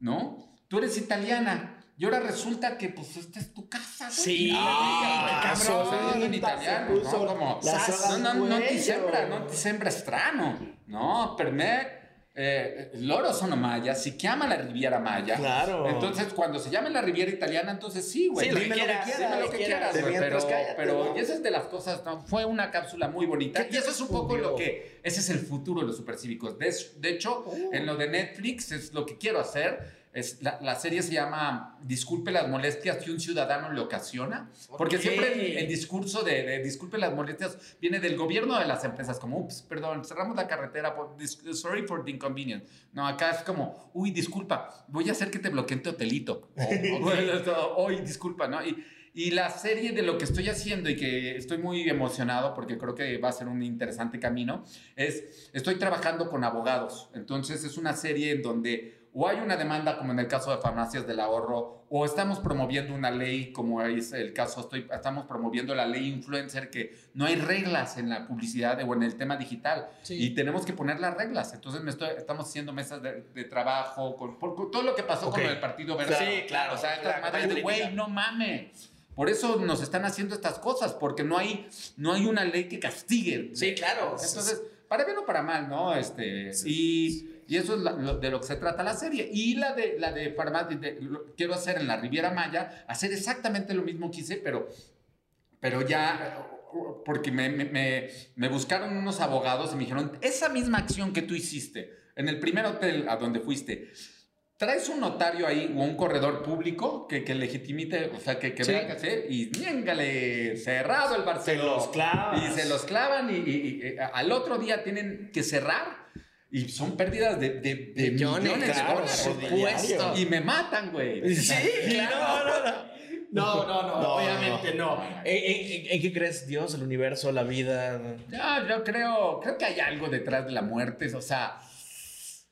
¿no? Tú eres italiana. Y ahora resulta que, pues, esta es tu casa, güey.
Sí,
Ah,
qué cabrón.
Diciendo en italiano, ¿no? Como,
la
"Sas,
soga
no, no, ti
cuello".
sembra, non ti sembra strano, no? Per me, eh, loro sono maya, si chiama la Riviera Maya.
Claro.
Entonces, cuando se llame la Riviera Italiana, entonces sí, güey.
Sí, lo que
Dime
quieras,
dime
dime
lo que
que
quieras, güey. Pero,
mientras cállate,
pero
¿no?
y esa es de las cosas, ¿no? Fue una cápsula muy bonita.
¿Qué
Y eso es un poco lo que, ese es el futuro de los supercívicos. De, de hecho,
Oh.
en lo de Netflix es lo que quiero hacer. Es, la, la serie se llama Disculpe las molestias que un ciudadano le ocasiona. Porque
Ok.
siempre el, el discurso de, de disculpe las molestias viene del gobierno de las empresas, como, ups, perdón, cerramos la carretera, por, dis- sorry for the inconvenience. No, acá es como, uy, disculpa, voy a hacer que te bloqueen tu hotelito. O, uy, disculpa, ¿no? Y, y la serie de lo que estoy haciendo y que estoy muy emocionado porque creo que va a ser un interesante camino es, estoy trabajando con abogados. Entonces es una serie en donde o hay una demanda como en el caso de farmacias del ahorro o estamos promoviendo una ley como es el caso, estoy, estamos promoviendo la ley influencer que no hay reglas en la publicidad o en el tema digital
Sí.
y tenemos que poner las reglas. Entonces me estoy, estamos haciendo mesas de, de trabajo con, por, con todo lo que pasó
Ok.
con el Partido Verde.
Sí, claro,
O sea, estas
la
madres güey, no mames. Por eso nos están haciendo estas cosas, porque no hay, no hay una ley que castigue.
Sí, claro.
Entonces, para bien o para mal, ¿no? Este, y, y eso es la- lo- de lo que se trata la serie. Y la de, la de farmacia, de- lo- quiero hacer en la Riviera Maya, hacer exactamente lo mismo que hice, pero, pero ya, porque me, me, me- buscaron unos abogados y me dijeron, esa misma acción que tú hiciste en el primer hotel a donde fuiste, traes un notario ahí o un corredor público que, que legitimite, o sea, que, que
Sí.
vea que hace, y ñéngale, cerrado el
Se
Barcelona.
los clavas.
Y se los clavan y, y- y, eh, al otro día tienen que cerrar y son pérdidas de, de, de
Millones,
millones,
claro, por supuesto.
Y me matan, güey.
Sí, claro.
No, no, no.
No, no, no,
No,
obviamente no.
¿En, en- en qué crees? ¿Dios, el universo, la vida?
Ya, yo creo, creo que hay algo detrás de la muerte, o sea,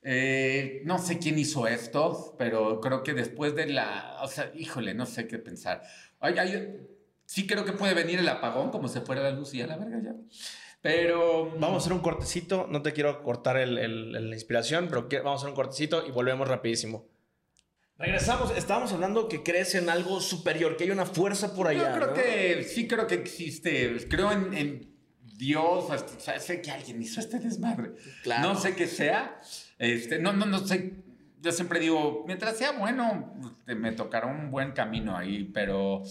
eh, no sé quién hizo esto, pero creo que después de la, o sea, híjole, no sé qué pensar. Ay, ay, sí creo que puede venir el apagón, como se fuera la luz y a la verga ya. Pero
Vamos a hacer un cortecito. No te quiero cortar el- el- la inspiración, pero que- vamos a hacer un cortecito y volvemos rapidísimo. Regresamos. Estábamos hablando que crees en algo superior, que hay una fuerza por allá.
Yo creo
¿no?
que sí creo que existe. Creo en, en Dios. hasta- o sea, sé que alguien hizo este desmadre.
Claro.
No sé qué sea. Este, no, no, no sé. yo siempre digo, mientras sea bueno, me tocará un buen camino ahí, pero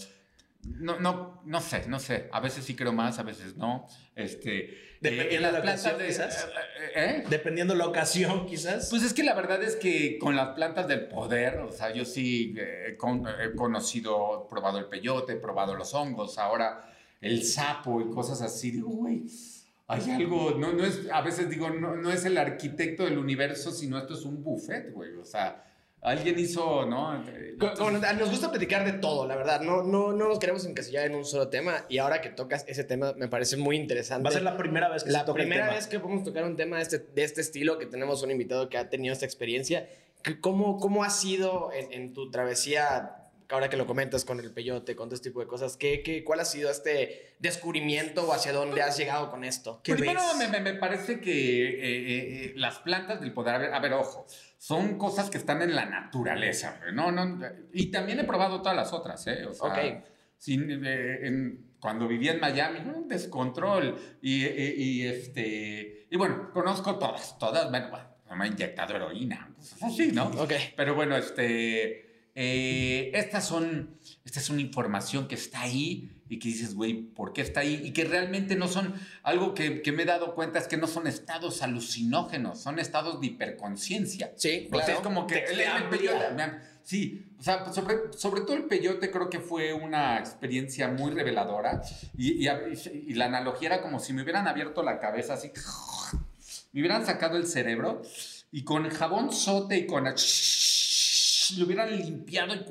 no, no, no sé, no sé. A veces sí creo más, a veces no. Este,
Dependiendo
eh, en las
de la ocasión,
de-
quizás.
eh, ¿eh?
Dependiendo la ocasión, quizás.
Pues es que la verdad es que con las plantas del poder, o sea, yo sí eh, he, con- he conocido, he probado el peyote, he probado los hongos, ahora el sapo y cosas así. Digo, güey, hay algo, no, no es, a veces digo, no, no es el arquitecto del universo, sino esto es un buffet, güey. O sea, alguien hizo, ¿no?
Como nos gusta platicar de todo, la verdad. No, no, no nos queremos encasillar en un solo tema. Y ahora que tocas ese tema, me parece muy interesante.
Va a ser la primera vez que
La
se toca el
primera
tema.
vez que podemos tocar un tema de este, de este estilo, que tenemos un invitado que ha tenido esta experiencia. ¿Cómo, cómo ha sido en, en tu travesía, ahora que lo comentas con el peyote, con todo este tipo de cosas? ¿qué, qué, ¿Cuál ha sido este descubrimiento o hacia dónde has llegado con esto?
Primero me, me- me parece que eh, eh, eh, las plantas del poder, a ver, a ver, ojo, son cosas que están en la naturaleza, no, no, y también he probado todas las otras, ¿eh? O sea, sin, eh, en- cuando vivía en Miami, un descontrol, y, y- y, este, y bueno, conozco todas, todas, bueno, bueno, me ha inyectado heroína, cosas así, ¿no?
Ok.
Pero bueno, este, eh, estas son, esta es una información que está ahí y que dices, güey, ¿por qué está ahí? Y que realmente no son, algo que, que me he dado cuenta es que no son estados alucinógenos, son estados de hiperconciencia.
Sí,
O sea,
claro.
es como que el, el peyote, me sí, o sea, sobre, sobre todo el peyote creo que fue una experiencia muy reveladora y, y, y- y la analogía era como si me hubieran abierto la cabeza así, me hubieran sacado el cerebro y con jabón sote y con... lo hubieran limpiado y...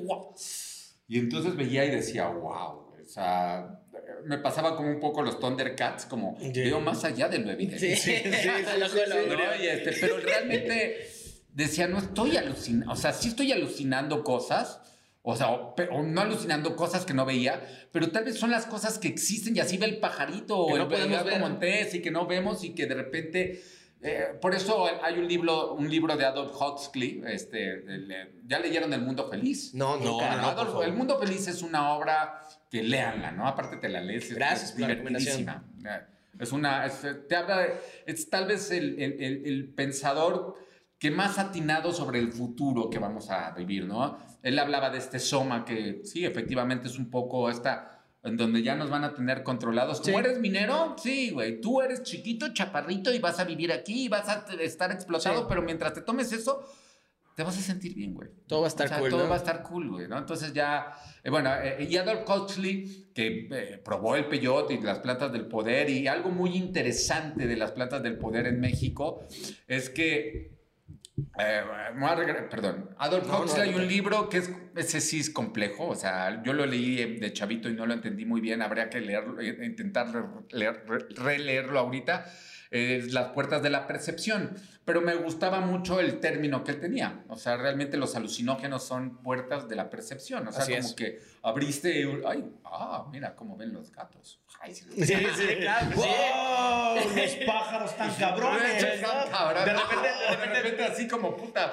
Y entonces veía y decía, wow, o sea, me pasaba como un poco los Thundercats, como veo más allá de lo evidente.
Sí, sí, sí,
¿no? Y este, pero realmente decía, no estoy alucinando, o sea, sí estoy alucinando cosas, o sea, o, no alucinando cosas que no veía, pero tal vez son las cosas que existen y así ve el pajarito
Que
o
no
el
podemos ver.
montés y que no vemos y que de repente... eh, por eso hay un libro, un libro de Adolf Huxley, este, el, ¿ya leyeron El Mundo Feliz?
No, nunca.
Bueno,
no,
Adolf-. El Mundo Feliz es una obra que léanla, ¿no? Aparte te la lees. es-
Gracias
es divertidísima. Es una, es, te habla, de- es tal vez el, el- el- el pensador que más atinado sobre el futuro que vamos a vivir, ¿no? Él hablaba de este soma que sí, efectivamente es un poco esta, en donde ya nos van a tener controlados. ¿Tú
Sí.
eres minero? Sí, güey. Tú eres chiquito, chaparrito y vas a vivir aquí y vas a estar explotado,
Sí.
pero mientras te tomes eso, te vas a sentir bien, güey.
Todo va a estar
O sea,
cool,
Todo
¿no?
va a estar cool, güey, ¿no? Entonces ya, eh, bueno, eh, y Adolf Huxley, que eh, probó el peyote y las plantas del poder, y algo muy interesante de las plantas del poder en México es que, eh, perdón, Adolf
No, no,
Huxley hay
no,
un
no.
libro que es, ese sí es complejo, o sea, yo lo leí de chavito y no lo entendí muy bien, habría que leerlo, eh, intentar leer- re- releerlo ahorita, Las puertas de la percepción, pero me gustaba mucho el término que él tenía, o sea, realmente los alucinógenos son puertas de la percepción, o sea,
Así
como
es.
que abriste, ay, ah, mira cómo ven los gatos. Ay, sí.
Sí, sí, claro.
¡Wow! Los pájaros tan cabrones.
Tan
¿no?
cabrón.
De repente,
de repente así como puta.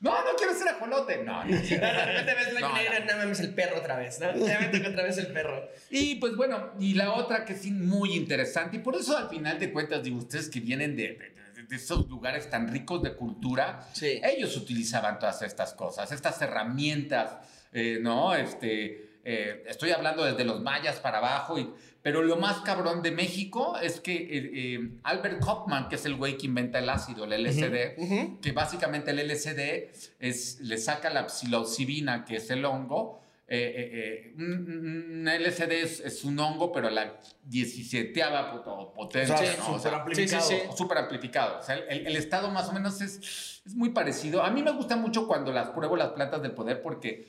No, no quiero ser ajolote. No, no.
De repente ves la
No,
negra, no mames, el perro otra vez, ¿no? Ya me toca otra vez el perro.
Y pues bueno, y la otra que sí muy interesante, y por eso al final de cuentas, digo, ustedes que vienen de, de- de esos lugares tan ricos de cultura,
Sí.
ellos utilizaban todas estas cosas, estas herramientas, eh, ¿no? Este, eh, estoy hablando desde los mayas para abajo, y, pero lo más cabrón de México es que eh, eh, Albert Hoffman, que es el güey que inventa el ácido, el LSD,
Ujú.
que básicamente el LSD es, le saca la psilocibina, que es el hongo. Eh, eh, eh, un, un- un LSD es, es un hongo, pero la 17 potencia.
O sea,
¿no? O sea,
amplificado.
sí,
amplificado. O sea, el, el estado más o menos es, es muy parecido. A mí me gusta mucho cuando las pruebo las plantas del poder porque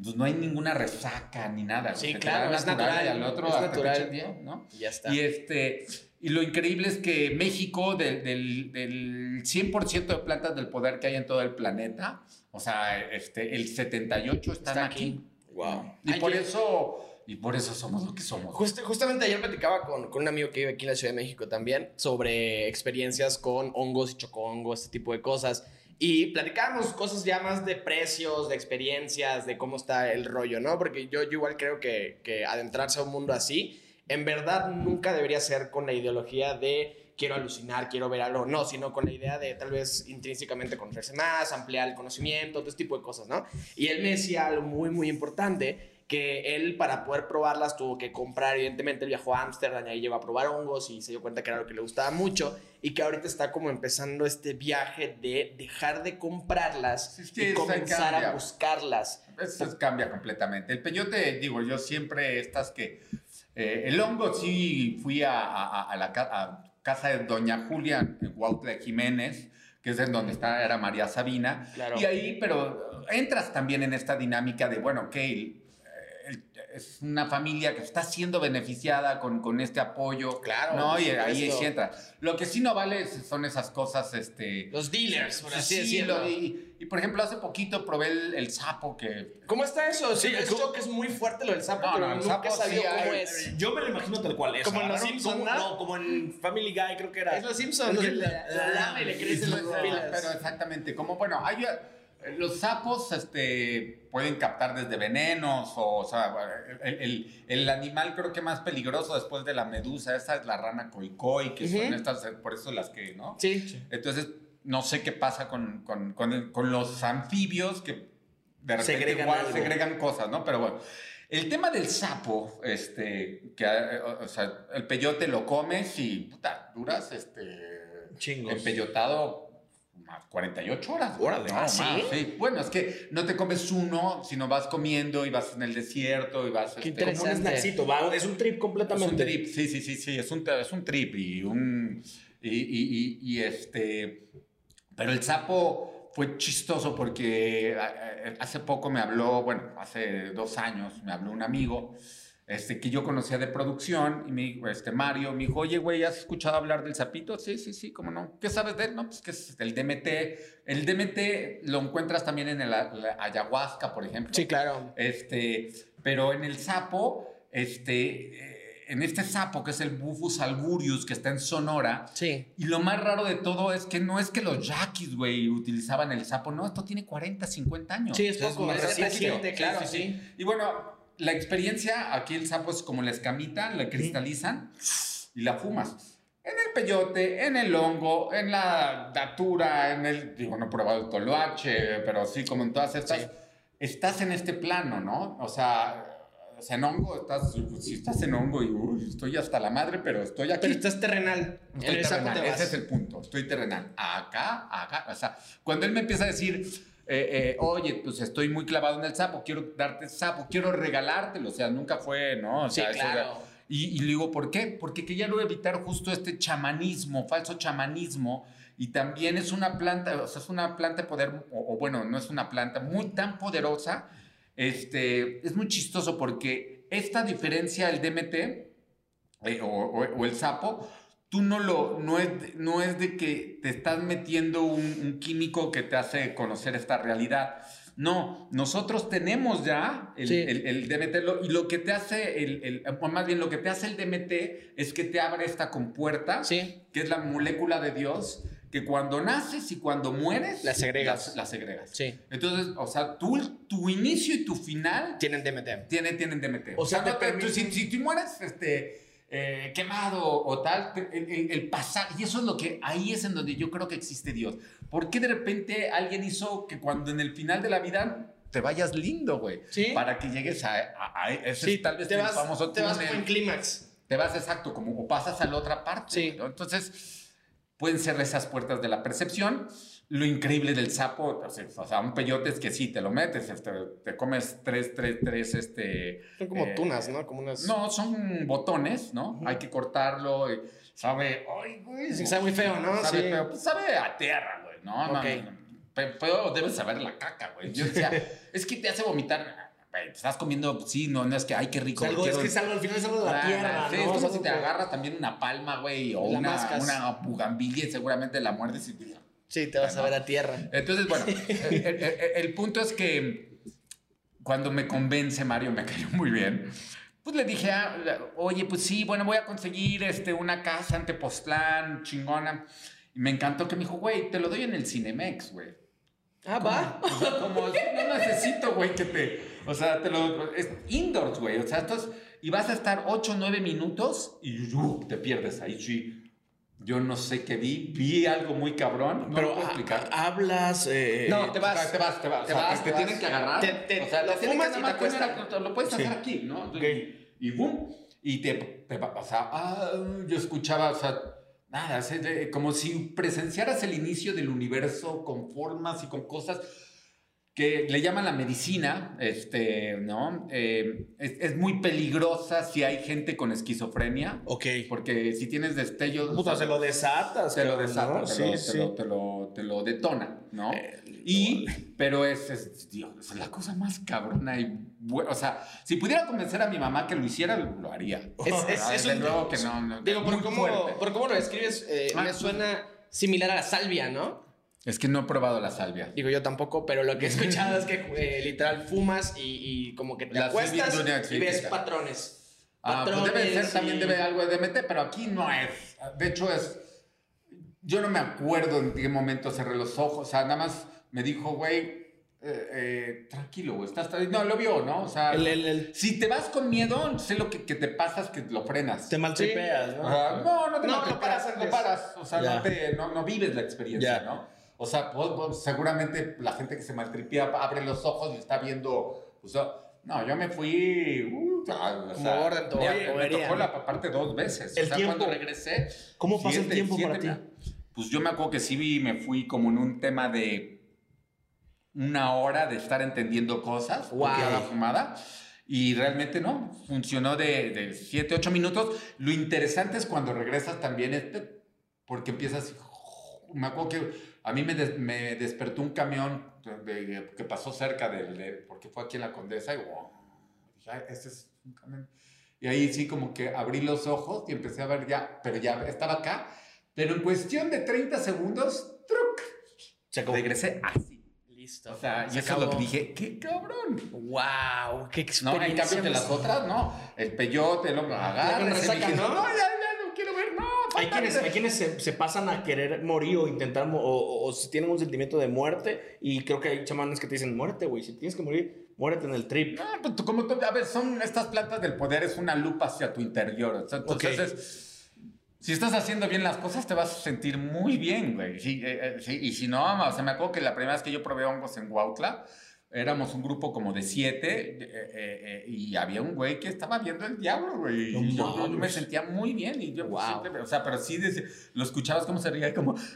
pues, no hay ninguna resaca ni nada.
Sí, claro, es natural,
Y al otro
es
hasta que
natural. Y ya está.
Y, este, y lo increíble es que México, del, del, del 100% de plantas del poder que hay en todo el planeta, o sea, este, el 78 están
Está
aquí.
aquí. Wow.
Y por
Ayer-
eso, y por eso somos lo que somos.
Just- justamente ayer platicaba con, con un amigo que vive aquí en la Ciudad de México también sobre experiencias con hongos y chocongos, este tipo de cosas. Y platicábamos cosas ya más de precios, de experiencias, de cómo está el rollo, ¿no? Porque yo, yo igual creo que, que adentrarse a un mundo así, en verdad nunca debería ser con la ideología de quiero alucinar, quiero ver algo, no, sino con la idea de tal vez intrínsecamente conocerse más, ampliar el conocimiento, todo este tipo de cosas, ¿no? Y él me decía algo muy, muy importante que él para poder probarlas tuvo que comprar, evidentemente él viajó a Ámsterdam y ahí llegó a probar hongos y se dio cuenta que era lo que le gustaba mucho y que ahorita está como empezando este viaje de dejar de comprarlas
Sí, sí,
y comenzar a buscarlas.
Eso cambia completamente. El peyote, digo, yo siempre estas que... eh, el hongo sí fui a, a- a la a casa de Doña Julia en Huautla de Jiménez, que es en donde está, era María Sabina.
Claro.
Y ahí, pero entras también en esta dinámica de, bueno, ok, es una familia que está siendo beneficiada con, con este apoyo.
Claro,
¿no? Y ahí sí entra. Lo que sí no vale son esas cosas, este...
Los dealers, por así
sí,
decirlo.
lo- y, y, por ejemplo, hace poquito probé el, el sapo que
¿Cómo está eso? Sí,
Sí,
es
¿cómo?
que es muy fuerte lo del sapo,
No,
pero
no, el
nunca
sapo sí
cómo
hay-
es.
Yo me lo imagino tal cual es.
Como en Los
¿no?
Simpson,
Como-
¿no?
No, como en Family Guy creo que era.
Es los Simpsons, que la, la lama y le crecen las pupilas.
Pero exactamente, como bueno, hay, los sapos este, pueden captar desde venenos, o, o sea, el, el- el animal creo que más peligroso después de la medusa, esa es la rana coicoi, que son estas, eh, por eso las que, ¿no?
Sí.
Entonces, no sé qué pasa con, con, con el- con los anfibios que de repente
Segregan
igual
algo.
segregan cosas, ¿no? Pero bueno, el tema del sapo, este, que, eh, o o sea, el peyote lo comes y, puta, duras, este,
Chingos.
empeyotado 48 horas.
Órale.
¿no?
¿Ah, sí?
Más, sí. Bueno, es que no te comes uno, sino vas comiendo y vas en el desierto y vas...
Qué
este,
Como un
interesante.
snackcito, va, es un trip
es
completamente.
un trip, sí, sí, sí, sí, es un, es un trip y un... Y, y- y- y este... Pero el sapo fue chistoso porque eh, eh, hace poco me habló, bueno, hace dos años me habló un amigo este, que yo conocía de producción y me dijo, este, Mario, me dijo, oye, güey, ¿has escuchado hablar del sapito? Sí, sí, sí, ¿cómo no? ¿Qué sabes de él? No, pues que es el DMT. El DMT lo encuentras también en el, la ayahuasca, por ejemplo.
Sí, claro.
Este, pero en el sapo, este, eh, en este sapo que es el Bufus alburius que está en Sonora,
Sí.
y lo más raro de todo es que no es que los yaquis, güey, utilizaban el sapo, no, esto tiene 40, 50 años.
Sí, es
Es
poco.
más
Es
reciente.
claro,
Sí, sí,
sí.
sí. Y bueno, la experiencia, aquí el sapo es como la escamita, la cristalizan y la fumas. En el peyote, en el hongo, en la datura, en el, digo, no he probado el toloache, pero sí, como en todas estas,
Sí.
estás en este plano, ¿no? O sea, o sea, en hongo, estás, si estás en hongo y uy, estoy hasta la madre, pero estoy aquí.
Pero estás terrenal.
Estoy terrenal, ese es el punto. Estoy terrenal. Acá, acá. O sea, cuando él me empieza a decir, eh, eh, oye, pues estoy muy clavado en el sapo, quiero darte sapo, quiero regalártelo. O sea, nunca fue, ¿no? O
Sí,
sea, eso
claro.
era- y, y le digo, ¿por qué? Porque quería no evitar justo este chamanismo, falso chamanismo. Y también es una planta, o sea, es una planta de poder, o, o bueno, no es una planta muy tan poderosa. Este, es muy chistoso porque esta diferencia, el DMT, eh, o, o- o el sapo, tú no lo, no es, de- no es de que te estás metiendo un, un químico que te hace conocer esta realidad. No, nosotros tenemos ya el,
Sí.
el- el DMT lo- y lo que te hace, el, el- o más bien lo que te hace el DMT es que te abre esta compuerta,
Sí.
que es la molécula de Dios, que cuando naces y cuando mueres,
La segregas.
La, la segregas.
Sí.
Entonces, o sea, tú, tu inicio y tu final
Tienen DMT.
tienen, tienen DMT.
O sea,
no
te
te-
permite-
tú- si, si tú mueres este, eh, quemado o tal, el, el- el pasar, y eso es lo que, ahí es en donde yo creo que existe Dios. ¿Por qué de repente alguien hizo que cuando en el final de la vida te vayas lindo, güey?
Sí.
Para que llegues a, a- a ese
Sí,
tal vez
te vas,
famoso
te vas
túnel.
en clímax.
Te vas exacto, como o pasas a la otra parte.
Sí.
¿no? Entonces, pueden ser esas puertas de la percepción. Lo increíble del sapo, o sea, un peyote es que sí, te lo metes, este, te comes tres, tres, tres, este...
Son como
eh,
tunas, ¿no? Como unas.
No, son botones, ¿no? Hay que cortarlo y sabe... Ay, güey.
Sí, sabe muy feo, ¿no?
Sabe,
Sí.
feo, pues sabe a tierra, güey, ¿no? No,
Ok.
no, no. Pe- Pero debe saber la caca, güey. Yo decía, es que te hace vomitar. Te estás comiendo, sí, no, no es que, ay, qué rico.
Algo, es que es algo, al final es algo de la
Ah,
tierra,
sí,
¿no?
es como si te agarras también una palma, güey, o
La
una,
mascas.
una bugambilia y seguramente la muerdes y...
Sí, te vas a ver a tierra.
Entonces, bueno, el, el- el- el punto es que cuando me convence Mario, me cayó muy bien. Pues le dije, ah, oye, pues sí, bueno, voy a conseguir este, una casa en Tepoztlán, chingona. Y me encantó que me dijo, güey, te lo doy en el Cinemex, güey.
Ah, va.
O sea, como no necesito, güey, que te. O sea, te lo. Es indoors, güey. O sea, estos. Y vas a estar 8 o 9 minutos y uh, te pierdes ahí, sí. Yo no sé qué vi, vi algo muy cabrón. No
Pero
lo puedo
ha-
explicar.
hablas. eh,
No, te vas.
te vas, te vas.
Te
o sea,
vas,
te,
te
tienen que agarrar.
Te- te-
o sea,
lo
te
fumas
que
y te
puedes
Sí.
hacer aquí, ¿no?
Ok.
Y boom. Y te, te va a pasar. Ah, yo escuchaba, o sea, nada, como si presenciaras el inicio del universo con formas y con cosas que le llaman la medicina, este, ¿no? Eh, es, es muy peligrosa si hay gente con esquizofrenia,
Ok.
porque si tienes destellos...
Puta,
o sea,
se lo desatas.
te lo desata,
¿no?
te,
Sí,
lo, te
sí.
lo- te lo- te lo detona, ¿no? y, pero es, es, Dios, es la cosa más cabrona y, bu- o sea, si pudiera convencer a mi mamá que lo hiciera, lo, haría.
Es- es- un-
luego que no, no,
Digo, por cómo, por cómo lo describes, eh,
Ah.
me suena similar a la salvia, ¿no?
Es que no he probado la salvia.
Digo, yo tampoco, pero lo que he escuchado es que eh, literal fumas y, y como que te
La
acuestas y ves
sí.
patrones.
Ah, pues debe
Patrones
ser, también debe algo de DMT, pero aquí no es. De hecho, es. Yo no me acuerdo en qué momento cerré los ojos. O sea, nada más me dijo, güey, eh, eh, tranquilo, güey, estás. No, lo vio, ¿no? O sea,
El- el- el-
si te vas con miedo, sé lo que, que te pasa es que lo frenas.
Te maltripeas, ¿no?
Ajá. No, no te
No,
maltripeas,
lo paras
lo
antes.
paras. O sea, no, te, no, no vives la experiencia,
Ya.
¿no? O sea, pues, pues, seguramente la gente que se maltripea abre los ojos y está viendo. O sea, no, yo me fui. uh, o sea,
orden,
me-
oye,
me tocó la parte dos veces.
El
o sea,
tiempo.
cuando regresé.
¿Cómo pasa el
siete-
tiempo para
siete-
ti?
Pues yo me acuerdo que sí vi, me fui como en un tema de una hora de estar entendiendo cosas.
Wow.
era fumada. Y realmente no, funcionó de 7, 8 minutos. Lo interesante es cuando regresas también, este, porque empiezas, me acuerdo que a mí me, des- me despertó un camión de- de- que pasó cerca del, de- porque fue aquí en la Condesa y wow, dije, "Ay, este es un camión. Y ahí sí como que abrí los ojos y empecé a ver ya, pero ya estaba acá, pero en cuestión de 30 segundos, ¡truc!
Se acabó.
regresé así.
Listo.
O sea, y eso es lo que
acabó.
dije, qué cabrón.
Wow, qué
No,
experiencia.
en cambio que las otras, no. El peyote, el hombro, agarra.
resaca, ¿no?
No, ya, ya, no quiero ver, no.
Hay quienes, hay quienes se, se pasan a querer morir o intentar, o, o- o si tienen un sentimiento de muerte, y creo que hay chamanes que te dicen, muérete, güey, si tienes que morir, muérete en el trip.
No, pues tú, como tú, a ver, son estas plantas del poder, es una lupa hacia tu interior. Entonces,
Ok.
es- si estás haciendo bien las cosas, te vas a sentir muy bien, güey. Sí, eh, eh, sí, y si no, o sea, me acuerdo que la primera vez que yo probé hongos en Huautla, éramos un grupo como de siete, eh, eh, eh, y había un güey que estaba viendo el diablo, güey.
No
y yo, yo me sentía muy bien, y yo,
Wow.
siempre- o sea, pero sí, decía- lo escuchabas como se reía, como...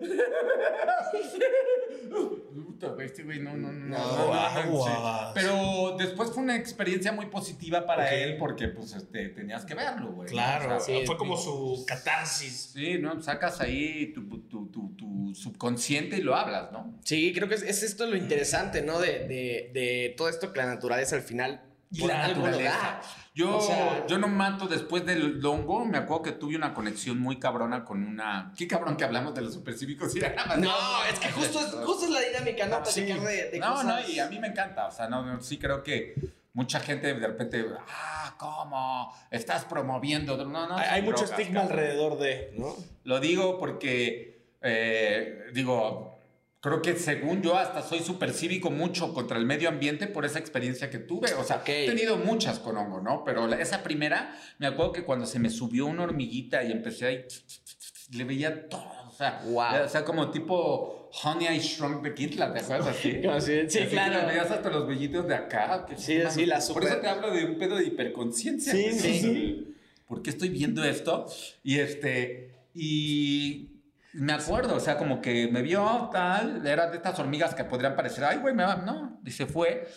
Puta, güey, este güey, no, no, no, no, no, no, sí. Pero después fue una experiencia muy positiva para
Ok.
él porque pues este, tenías que verlo, güey.
Claro,
O sea,
sí,
fue como su catarsis.
Sí, ¿no? Sacas ahí tu, tu, tu, tu subconsciente y lo hablas, ¿no?
Sí, creo que es, es esto lo interesante, ¿no? De, de, de todo esto que la naturaleza al final
Y
por
la
naturaleza. Yo,
O sea-
yo no mato después del hongo. Me acuerdo que tuve una conexión muy cabrona con una. Qué cabrón que hablamos de los supercívicos. y nada más.
No, es que justo es, justo es la dinámica, ¿no?
Sí.
Platicar de, de
No,
cosas.
no, y a mí me encanta. O sea, no, no, sí creo que mucha gente de repente. Ah, ¿cómo? Estás promoviendo. No, no.
hay hay mucho estigma
cabrón.
alrededor de, ¿no?
Lo digo porque, eh, digo, creo que según yo hasta soy súper cívico mucho contra el medio ambiente por esa experiencia que tuve. O sea,
Ok.
he tenido muchas con hongo, ¿no? Pero la- esa primera, me acuerdo que cuando se me subió una hormiguita y empecé ahí, le veía todo. O sea,
Wow.
o sea como tipo Honey I Shrunk the Kids, ¿te acuerdas así?
Si- sí,
Así
claro.
veías hasta los vellitos de acá. que
Sí, sí, la
Por eso
super-
te hablo de un pedo de hiperconciencia.
Sí, sí, sí.
¿Por qué estoy viendo esto? Y este, y me acuerdo, o sea, como que me vio tal, era de estas hormigas que podrían parecer, ay, güey, me va, no, y se fue.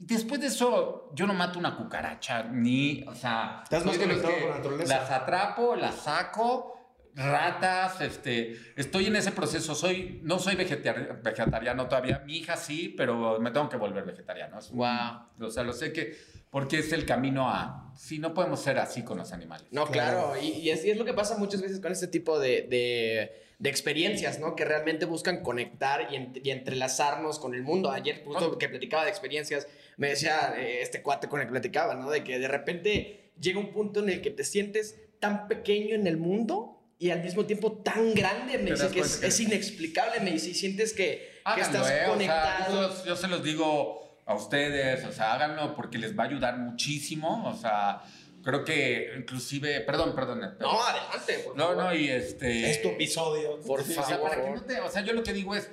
Y después de eso, yo no mato una cucaracha, ni, o sea,
Estás más conectado con la naturaleza.
Las atrapo, las saco, ratas, este, estoy en ese proceso, soy, no soy vegetari- vegetariano todavía, mi hija sí, pero me tengo que volver vegetariano.
Wow.
O sea, lo sé que, porque es el camino a, sí, no podemos ser así con los animales.
No, claro, y, y es, y es lo que pasa muchas veces con este tipo de, de- de experiencias, ¿no? Que realmente buscan conectar y, ent- y entrelazarnos con el mundo. Ayer, justo que platicaba de experiencias, me decía eh, este cuate con el que platicaba, ¿no? De que de repente llega un punto en el que te sientes tan pequeño en el mundo y al mismo tiempo tan grande. Me dice que es,
que-
es inexplicable, me dice, y sientes que, que
Háganlo,
estás
eh, o sea,
conectado.
yo, yo se los digo a ustedes, o sea, háganlo porque les va a ayudar muchísimo, o sea, creo que inclusive, perdón, perdón.
No, adelante. por
No,
favor.
no, y este...
Es tu episodio.
Por
o sea, para que no te, o sea, yo lo que digo es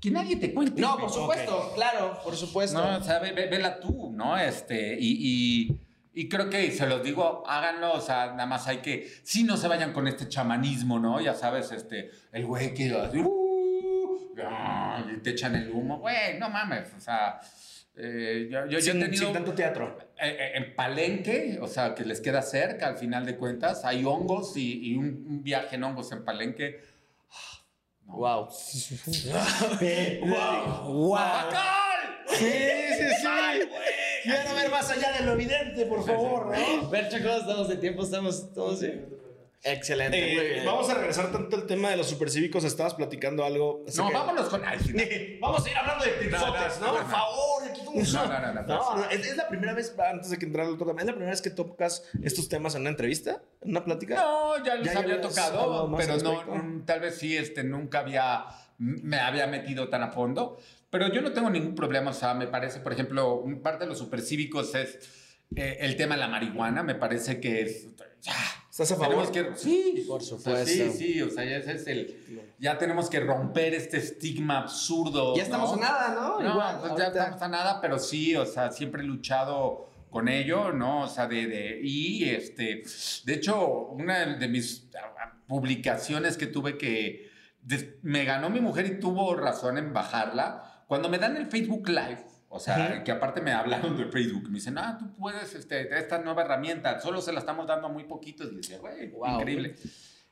que nadie te cuente.
No, por supuesto, claro, por supuesto.
No, o sea, ve- ve- vela tú, ¿no? Este, y, y, y creo que se los digo, háganlo, o sea, nada más hay que, sí, no se vayan con este chamanismo, ¿no? Ya sabes, este, el güey que, así, uh, y te echan el humo, güey, no mames, o sea, eh, yo, yo, yo
Sin,
he tenido...
sin tanto teatro.
eh, eh, En Palenque, o sea, que les queda cerca al final de cuentas, hay hongos y, y un, un viaje en hongos en Palenque.
Wow.
¡Wow! Sí, sí, sí. Quiero ver más allá de lo evidente, por favor, ¿no?
Ver, chicos, estamos de tiempo, estamos todos. Excelente,
Eh,
muy bien.
vamos a regresar tanto al tema de los supercívicos. Estabas platicando algo.
No,
que-
vámonos con... Ay, sí, no.
Vamos a ir hablando de tipsotes,
No,
¿no?
no,
Por favor, aquí
No, no, no, no,
No, no, es, es la primera vez, antes de que entrara el otro tema, es la primera vez que tocas estos temas en una entrevista, en una plática.
No, ya les
Ya
había tocado, pero
al
no, mm, tal vez sí, este, nunca había, me había metido tan a fondo. Pero yo no tengo ningún problema, o sea, me parece, por ejemplo, parte de los supercívicos es eh, el tema de la marihuana, me parece que es... ya,
¿Estás a
tenemos
favor?
que, sí,
Por
o sea,
supuesto.
sí, sí, o sea, ya ese es el... Ya tenemos que romper este estigma absurdo.
Ya estamos
¿no?
a nada, ¿no?
No,
Igual,
pues ya
ahorita.
estamos a nada, pero sí, o sea, siempre he luchado con ello, ¿no? O sea, de, de y este, de hecho, una de mis ah, publicaciones que tuve que, des- me ganó mi mujer y tuvo razón en bajarla, cuando me dan el Facebook Live, o sea, que aparte me hablaron del Facebook, me dicen, ah, tú puedes, este, esta nueva herramienta, solo se la estamos dando a muy poquitos, y decía, güey,
Wow.
increíble.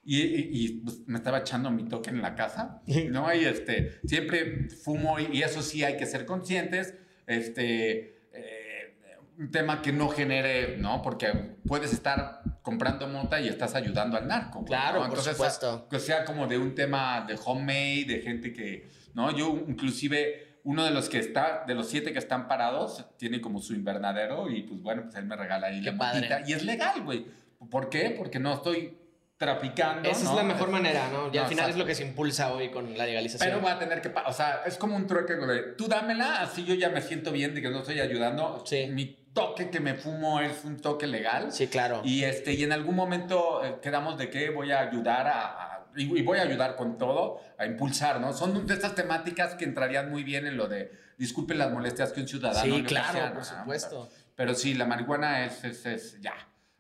Y, y- y, pues, me estaba echando mi toque en la casa, ¿no? Y este, siempre fumo y, y eso sí hay que ser conscientes, este, eh, un tema que no genere, ¿no? Porque puedes estar comprando mota y estás ayudando al narco.
Claro,
¿no?
por supuesto.
Que sea como de un tema de homemade, de gente que, ¿no? Yo inclusive... Uno de los que está, de los siete que están parados, tiene como su invernadero y pues bueno, pues él me regala ahí
Qué
la motita. Y es legal, güey. ¿Por qué? Porque no estoy traficando.
Esa es la mejor manera, ¿no? Y al final es lo que se impulsa hoy con la legalización.
Pero va a tener que, o sea, es como un trueque, güey. Tú dámela, así yo ya me siento bien de que no estoy ayudando.
Sí.
Mi toque que me fumo es un toque legal.
Sí, claro.
Y, este, y en algún momento eh, quedamos de que voy a ayudar a, a- y, y voy a ayudar con todo a impulsar, ¿no? Son de estas temáticas que entrarían muy bien en lo de disculpen las molestias que un ciudadano.
Sí, claro, por
¿no?
supuesto.
Pero sí, la marihuana es, es, es ya.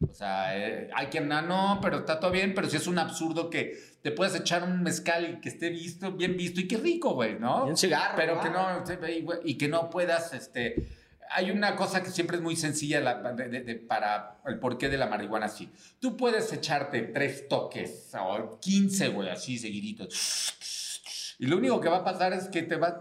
O sea, eh, hay quien no, no, pero está todo bien, pero sí es un absurdo que te puedas echar un mezcal y que esté visto, bien visto y qué rico, güey, ¿no?
Y un cigarro,
Pero
¿no?
que no, se ve, güey, y que no puedas, este... Hay una cosa que siempre es muy sencilla la- de- de- de- para el porqué de la marihuana así. Tú puedes echarte tres toques o 15, güey, así seguiditos. Y lo único que va a pasar es que te vas...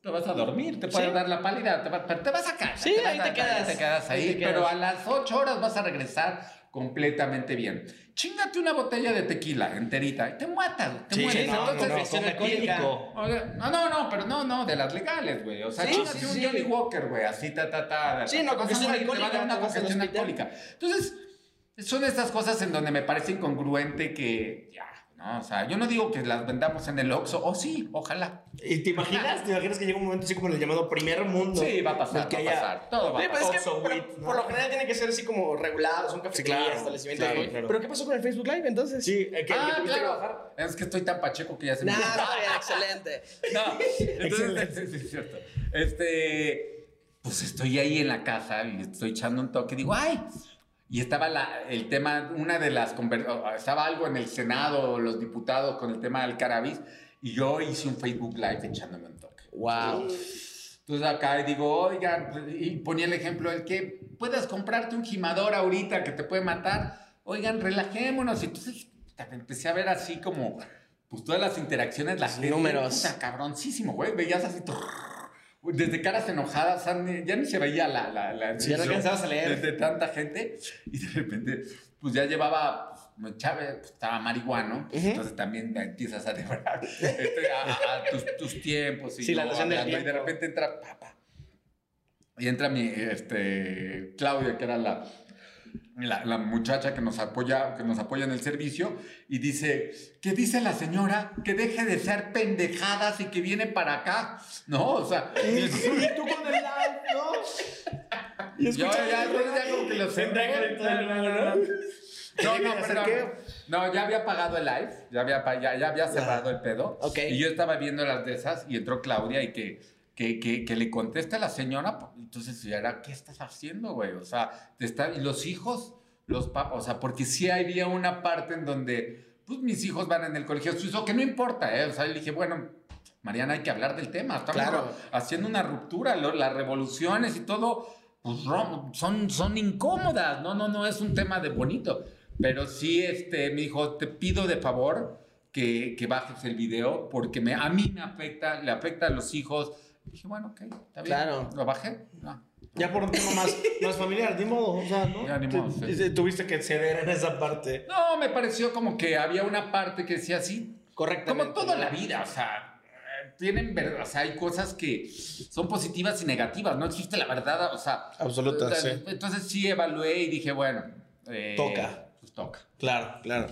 Te vas a dormir, te puede
Sí.
dar la pálida, te, va- te vas a caer.
Sí, ahí
a-
te quedas.
Te quedas ahí,
Ahí te
pero a las 8 horas vas a regresar completamente bien. Chingate una botella de tequila enterita y te matas, te
Sí,
mueres.
no,
Entonces,
no, no,
alcohólica.
no, no, no, pero no, no, de las legales, güey. O sea,
Sí,
chingate
sí,
un. Johnny Walker, güey, así, ta, ta, ta.
Sí, no,
Te vas a
congestión
morir, te va a dar
alcohólica,
una
hospital.
alcohólica. Entonces, son estas cosas en donde me parece incongruente que, ya, ¿no? O sea, yo no digo que las vendamos en el Oxxo, o sí, ojalá.
¿Y te imaginas? ¿Te imaginas que llega un momento así como el llamado primer mundo?
Sí, va a pasar,
que
va a pasar, todo va a
Sí, pues
pasar.
es que pero
¿no?
por lo general tiene que ser así como regulado, son cafeterías,
claro,
establecimientos.
claro,
¿no?
claro.
Pero ¿qué pasó con el Facebook Live entonces?
Sí, que,
Ah,
que bajar.
claro. Es que estoy tan pacheco que ya se me...
Bien, excelente.
No, entonces, sí, sí, es cierto. Este, pues estoy ahí en la casa y estoy echando un toque. Digo, ay. Y estaba la, el tema, una de las estaba algo en el Senado, los diputados con el tema del cannabis, y yo hice un Facebook Live echándome un toque.
Wow.
Entonces acá y digo, oigan, y ponía el ejemplo el que puedas comprarte un gimador ahorita que te puede matar. Oigan, relajémonos. Y entonces empecé a ver así como, pues todas las interacciones, las
números.
Puta, cabroncísimo, güey. Veías así, trrr, desde caras enojadas, ya ni se veía la... la, la
Sí, ya no alcanzabas a leer.
De, de tanta gente. Y de repente, pues ya llevaba... pues, echaba, pues, estaba marihuano, entonces también empiezas a devorar este, a, tus, tus tiempos y,
Sí, la noción del
y de repente entra papá. Y entra mi, este, Claudia, que era la, la, la muchacha que nos, apoya, que nos apoya en el servicio, y dice, que dice la señora que deje de ser pendejadas y que viene para acá, ¿no? O sea,
Y tú con el live, ¿no?
Yo ya, ya, ya como que lo sé. No, no,
¿Hacer
perdón.
qué?
No, ya había pagado el live, ya había, ya, ya había cerrado el pedo.
Ok.
Y yo estaba viendo las de esas y entró Claudia y que, que, que, que le contesta a la señora. pues, Entonces, yo era, ¿qué estás haciendo, güey? O sea, te está, y los hijos, los papás, o sea, porque sí había una parte en donde, pues mis hijos van en el colegio suizo, que no importa, ¿eh? O sea, le dije, bueno, Mariana, hay que hablar del tema. Estamos
Claro.
haciendo una ruptura, lo- las revoluciones y todo, pues son, son incómodas. No, no, no es un tema de bonito. Pero sí, este, me dijo, te pido de favor que, que bajes el video porque me, a mí me afecta, le afecta a los hijos. Dije, bueno, ok, está bien.
Claro.
Lo bajé. No.
Ya por un tema más, más familiar, ni modo, o sea, ¿no?
Ya, ni modo,
Te-
sí.
Tuviste que ceder en esa parte.
No, me pareció como que había una parte que decía así,
Correctamente.
Como toda la vida, o sea, tienen verdad, o sea, hay cosas que son positivas y negativas, no existe la verdad, o sea.
Absoluta,
eh,
sí.
Entonces sí evalué y dije, bueno. eh,
Toca.
Pues toca.
Claro, claro.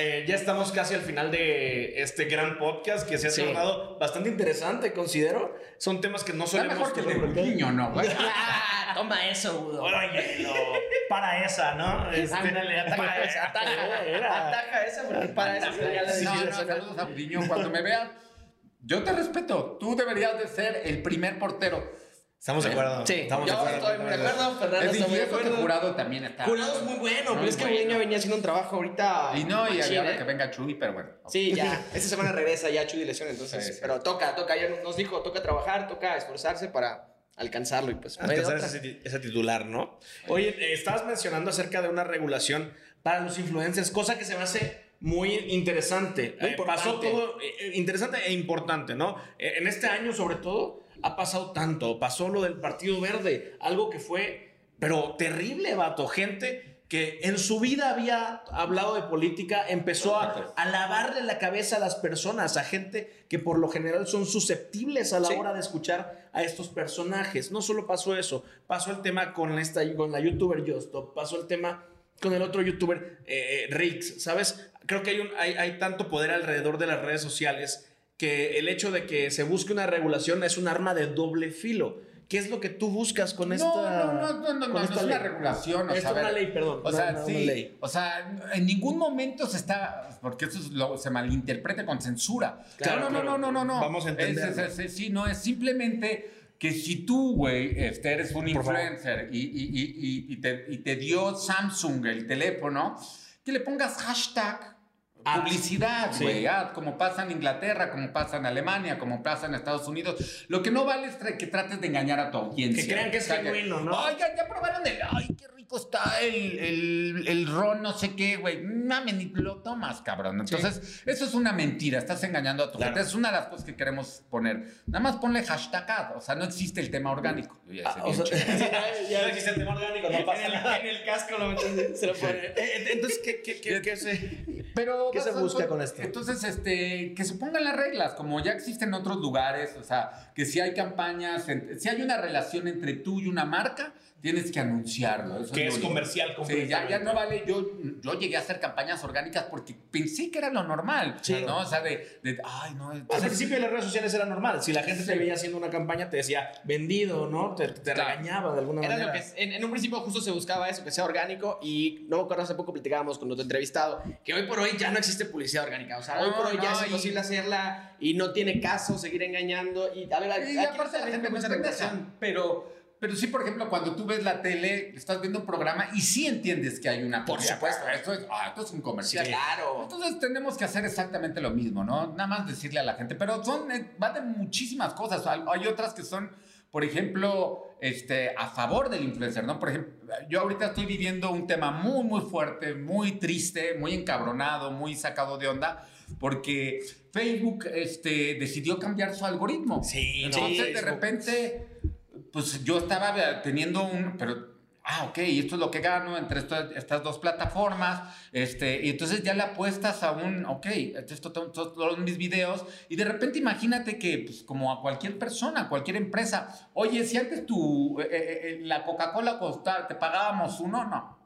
Eh, ya estamos casi al final de este gran podcast que se ha
Sí.
tornado bastante interesante, considero. Son temas que no
Está
solemos
mejor que el de
tocar por acá.
niño, ¿no, güey?
Ah, toma eso, Budo.
Oye, no, para esa, ¿no? Este,
Ándale, ataja esa, ataja,
Era.
ataja esa, porque para eso ya la
Sí, no, no,
decisión.
saludos a. Cuando me veas, yo te respeto. Tú deberías de ser el primer portero.
Estamos de acuerdo.
Sí,
estamos de
yo
acuerdo.
estoy muy de acuerdo, Fernando
Es
está muy de
que
acuerdo.
jurado también está.
Jurado es muy bueno, pero es que
bueno.
Gudiño venía haciendo un trabajo ahorita.
Y no, y ahora
¿eh?
que venga Chuy, pero bueno.
Sí, ya. Esta semana regresa ya Chuy de lesión, entonces.
Sí, sí.
Pero toca, toca. Ya nos dijo, toca trabajar, toca esforzarse para alcanzarlo y pues. de
Alcanzar ese, ti- ese titular, ¿no? Oye, eh, estabas mencionando acerca de una regulación para los influencers, cosa que se me hace muy interesante.
Muy
Eh, pasó todo eh, eh, interesante e importante, ¿no? Eh, en este año, sobre todo, ha pasado tanto. Pasó lo del Partido Verde, algo que fue, pero terrible, vato. Gente que en su vida había hablado de política, empezó a, a lavarle la cabeza a las personas, a gente que por lo general son susceptibles a la
Sí.
hora de escuchar a estos personajes. No solo pasó eso, pasó el tema con, esta, con la youtuber Justo, pasó el tema con el otro youtuber eh, Rix, ¿sabes? Creo que hay, un, hay, hay tanto poder alrededor de las redes sociales que el hecho de que se busque una regulación es un arma de doble filo. ¿Qué es lo que tú buscas con esta
No, no, no, no, no, no,
esta
es una regulación. O
Es
sea,
una
ver,
ley, perdón,
O sea, sí.
ley.
O sea, en ningún momento se está, porque eso es lo- se malinterpreta con censura.
Claro,
no, no,
claro.
no, no, no, no.
Vamos a entenderlo.
Es- es- es- sí, no, es simplemente que si tú, güey, este, eres un
Por
influencer y, y- y- y- y te, y te dio Samsung el teléfono, que le pongas hashtag
Ad.
publicidad, güey, ad, como pasa en Inglaterra, como pasa en Alemania, como pasa en Estados Unidos. Lo que no vale es que trates de engañar a tu audiencia.
Que crean que es genuino, ¿no?
Oigan, ya probaron el. Ay, qué rico está el, el, el ron, no sé qué, güey. Mames, ni lo tomas, cabrón. Entonces, eso es una mentira. Estás engañando a tu
Claro.
gente. Es una de las cosas que queremos poner. Nada más ponle hashtag ad. O sea, no existe el tema orgánico. Yo ya
Ah, o sea, ya no existe el tema orgánico, no pasa
En el,
nada.
en el casco lo metes, se lo pone.
Eh, Entonces, ¿qué, qué, qué, qué se...?
Pero
¿Qué se busca con esto?
Entonces, este, que se pongan las reglas, como ya existen en otros lugares, o sea, que si hay campañas, si hay una relación entre tú y una marca, tienes que anunciarlo. Eso
Que es
único.
comercial
Sí, ya, ya
completamente.
no vale. Yo, yo llegué a hacer campañas orgánicas porque pensé que era lo normal,
Sí.
¿no? O sea, de, de, ay, no.
Al
entonces-
principio de las redes sociales era normal. Si la gente te
Sí.
veía haciendo una campaña, te decía vendido, ¿no? Te, te
Claro.
regañaba de alguna
Era
manera.
lo que es- en, en un principio justo se buscaba eso, que sea orgánico y no me acuerdo, hace poco platicábamos con otro entrevistado, que hoy por hoy ya no existe publicidad orgánica, o sea, hoy
No,
por hoy ya
no,
es
y-
imposible hacerla y no tiene caso seguir engañando y a ver,
Y aparte la gente
mucha
es pero, pero sí, por ejemplo, cuando tú ves la tele, estás viendo un programa y sí entiendes que hay una
Por supuesto.
Esto es, ah, esto es un comercial.
Claro.
Entonces tenemos que hacer exactamente lo mismo, ¿no? Nada más decirle a la gente, pero son, eh, va de muchísimas cosas. Hay, otras que son, por ejemplo, este, a favor del influencer, ¿no? Por ejemplo, yo ahorita estoy viviendo un tema muy, muy fuerte, muy triste, muy encabronado, muy sacado de onda, porque Facebook este, decidió cambiar su algoritmo.
Sí,
Entonces,
sí,
de repente, pues yo estaba teniendo un, pero, ah, ok, esto es lo que gano entre esto- estas dos plataformas, este, y entonces ya le apuestas a un, ok, esto to- to- todos mis videos, y de repente imagínate que, pues, como a cualquier persona, cualquier empresa, oye, si antes tu, eh, eh, eh, la Coca-Cola costaba, te pagábamos uno, no.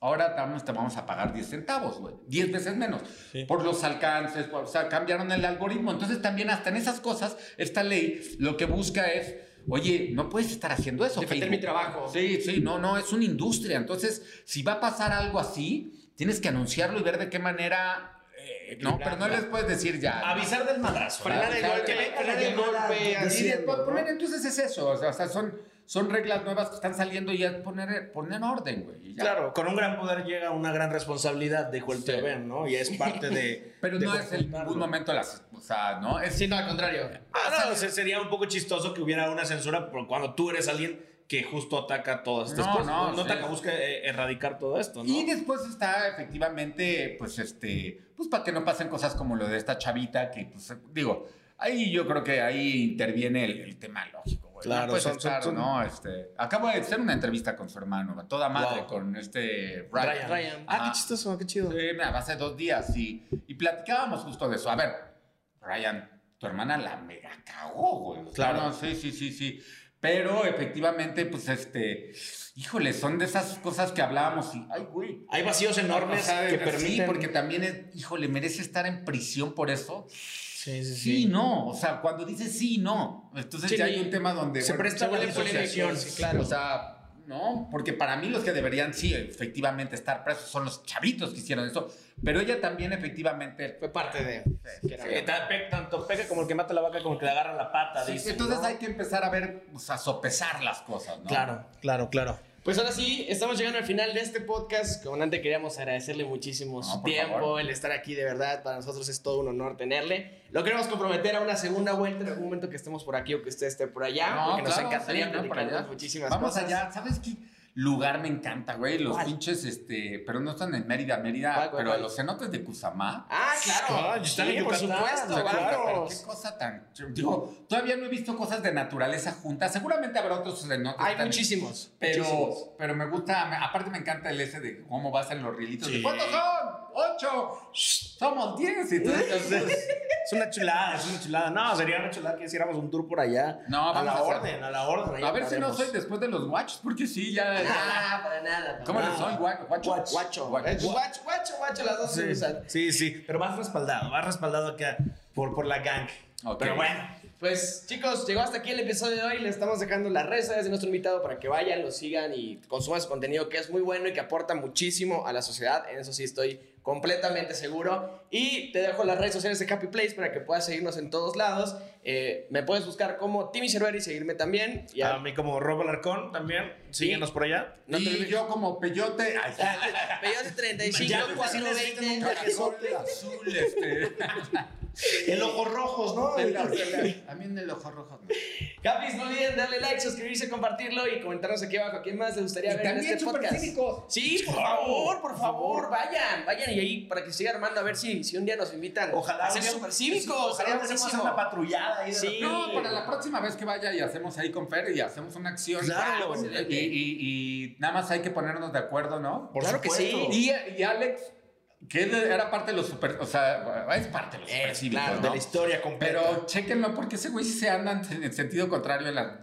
Ahora te vamos, te vamos a pagar 10 centavos, güey. 10 veces menos. Por los alcances, por- o sea, cambiaron el algoritmo. Entonces también hasta en esas cosas, esta ley lo que busca es, oye, no puedes estar haciendo eso.
Defender mi trabajo.
Sí, sí, no, no, es una industria. Entonces, si va a pasar algo así, tienes que anunciarlo y ver de qué manera. eh, no, pero no les puedes decir ya. ¿no?
Avisar del madrazo.
Frenar el golpe, frenar el golpe.
Poner, entonces es eso, o sea, son, son reglas nuevas que están saliendo y es poner, poner orden, güey. ya.
Claro, con un gran poder llega una gran responsabilidad, dijo el
Sí.
Ben, ¿no? Y es parte de.
Pero
de
no es en ningún momento las. O sea, ¿no? Es,
Sí, no, al contrario.
Ah, no, se- sería un poco chistoso que hubiera una censura por cuando tú eres alguien que justo ataca todas estas
No,
cosas.
no,
No,
sí.
ataca, busca eh, erradicar todo esto, ¿no?
Y después está efectivamente, pues este, pues para que no pasen cosas como lo de esta chavita que, pues digo, ahí yo creo que ahí interviene el, el tema lógico, güey.
Claro,
no puedes
son-
estar,
son-
¿no? Este, acabo de hacer una entrevista con su hermano, a toda madre,
Wow.
con este
Ryan.
Ryan.
Ryan.
Ah, qué chistoso, qué chido.
Sí, mira, hace dos días y, y platicábamos justo de eso. A ver, Ryan, tu hermana la mega cagó, güey.
Claro.
no, sí, sí, sí, sí. Pero efectivamente, pues este, híjole, son de esas cosas que hablábamos y, ay, güey.
Hay vacíos enormes que
sí,
permiten.
porque también es, híjole, merece estar en prisión por eso.
Sí, sí,
Sí, y no. O sea, cuando dices sí y no, entonces
Sí,
ya hay un tema donde.
se presta la
sí, claro.
O sea, no, porque para mí los que deberían, sí, efectivamente estar presos son los chavitos que hicieron eso. Pero ella también, efectivamente.
Fue parte de.
tanto pega como el que mata la vaca como el que le agarra la pata.
Sí,
dice,
entonces
¿no?
hay que empezar a ver, o sea, sopesar las cosas, ¿no?
Claro, claro, claro.
Pues ahora sí, estamos llegando al final de este podcast. Como antes queríamos agradecerle muchísimo su
No,
tiempo,
favor.
el estar aquí, de verdad. Para nosotros es todo un honor tenerle. Lo queremos comprometer a una segunda vuelta en algún momento que estemos por aquí o que usted esté por allá.
No,
porque nos encantaría
sí, no,
platicar muchísimas
Vamos
cosas.
allá, ¿sabes qué lugar me encanta, güey? Los
¿Cuál?
pinches, este, pero no están en Mérida, Mérida,
¿Cuál, cuál,
pero
cuál?
los cenotes de Cusamá.
Ah, claro.
En
por supuesto,
claro.
claro.
Pero qué cosa tan. Digo, todavía no he visto cosas de naturaleza juntas. Seguramente habrá otros cenotes.
Hay
tan-
muchísimos.
Pero,
muchísimos.
pero me gusta, aparte me encanta el ese de cómo vas en los rielitos.
Sí.
¿Cuántos son? ¡Ocho! Shh, Somos diez. Y tú-
Es una chulada, es una chulada. No, sería una chulada que hiciéramos un tour por allá.
No,
a la
a
orden, a la orden.
a ver si no soy después de los guachos, porque sí, ya.
Ah, para nada. para
¿Cómo le
nada.
Gua- ¿Guacho?
Guacho.
Guacho.
Guacho, guacho, guacho, las dos se
Sí,
usan.
sí, sí, pero vas respaldado, vas respaldado acá por, por la gang.
Ok.
Pero bueno,
Pues chicos, llegó hasta aquí el episodio de hoy. Le estamos dejando las redes de nuestro invitado para que vayan, lo sigan y consuman su contenido que es muy bueno y que aporta muchísimo a la sociedad. En eso sí estoy completamente seguro. Y te dejo las redes sociales de Happy Place para que puedas seguirnos en todos lados. Eh, me puedes buscar como Timmy Cervera y seguirme también. Y
a mí como Robo Alarcón también, síguenos por allá.
no
y yo como peyote.
Peyote 35,
Ya, pues, sí necesito
420.
un trajezote.
azul, este.
El ojos rojos, ¿no?
También el ojo rojo.
Capis, no olviden darle like, suscribirse, compartirlo y comentarnos aquí abajo a quién más les gustaría
Y
ver en
también
este podcast. Sí, por favor, por favor, vayan, vayan y ahí para que siga armando a ver si, si un día nos invitan
Ojalá
a ser
un día-
super cívicos.
Ojalá hacemos una patrullada ahí. de
Sí.
No, para la próxima vez que vaya y hacemos ahí con Fer y hacemos una acción.
Claro,
y, y- y nada más hay que ponernos de acuerdo, ¿no?
Por
Claro que
supuesto.
sí.
Y, y Alex, que él era parte de los super. O sea, es parte de los super cívicos,
claro,
¿no?
De la historia completa.
Pero chéquenlo porque ese güey sí se anda en en sentido contrario en la.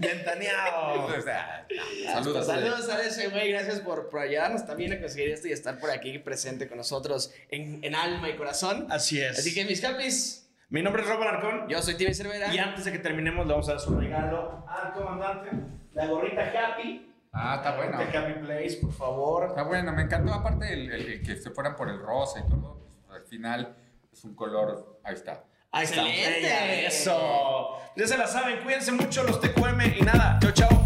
Ventaneado.
O sea, Saludos.
Saludos a ese güey, gracias por, por ayudarnos también a conseguir esto y estar por aquí presente con nosotros en, en alma y corazón.
Así es.
Así que mis capis,
Mi nombre es Robo Alarcón.
yo soy Timmy Cervera.
Y antes de que terminemos, le vamos a dar su regalo al comandante. La gorrita Happy.
Ah, está bueno.
gorrita Happy Place, por favor.
Está bueno, me encantó. Aparte, el, el- el que se fueran por el rosa y todo. pues, al final es un color. Ahí está.
Ahí está.
Excelente.
Eso. Ya se la saben. Cuídense mucho los TQM y nada. Chau, chau.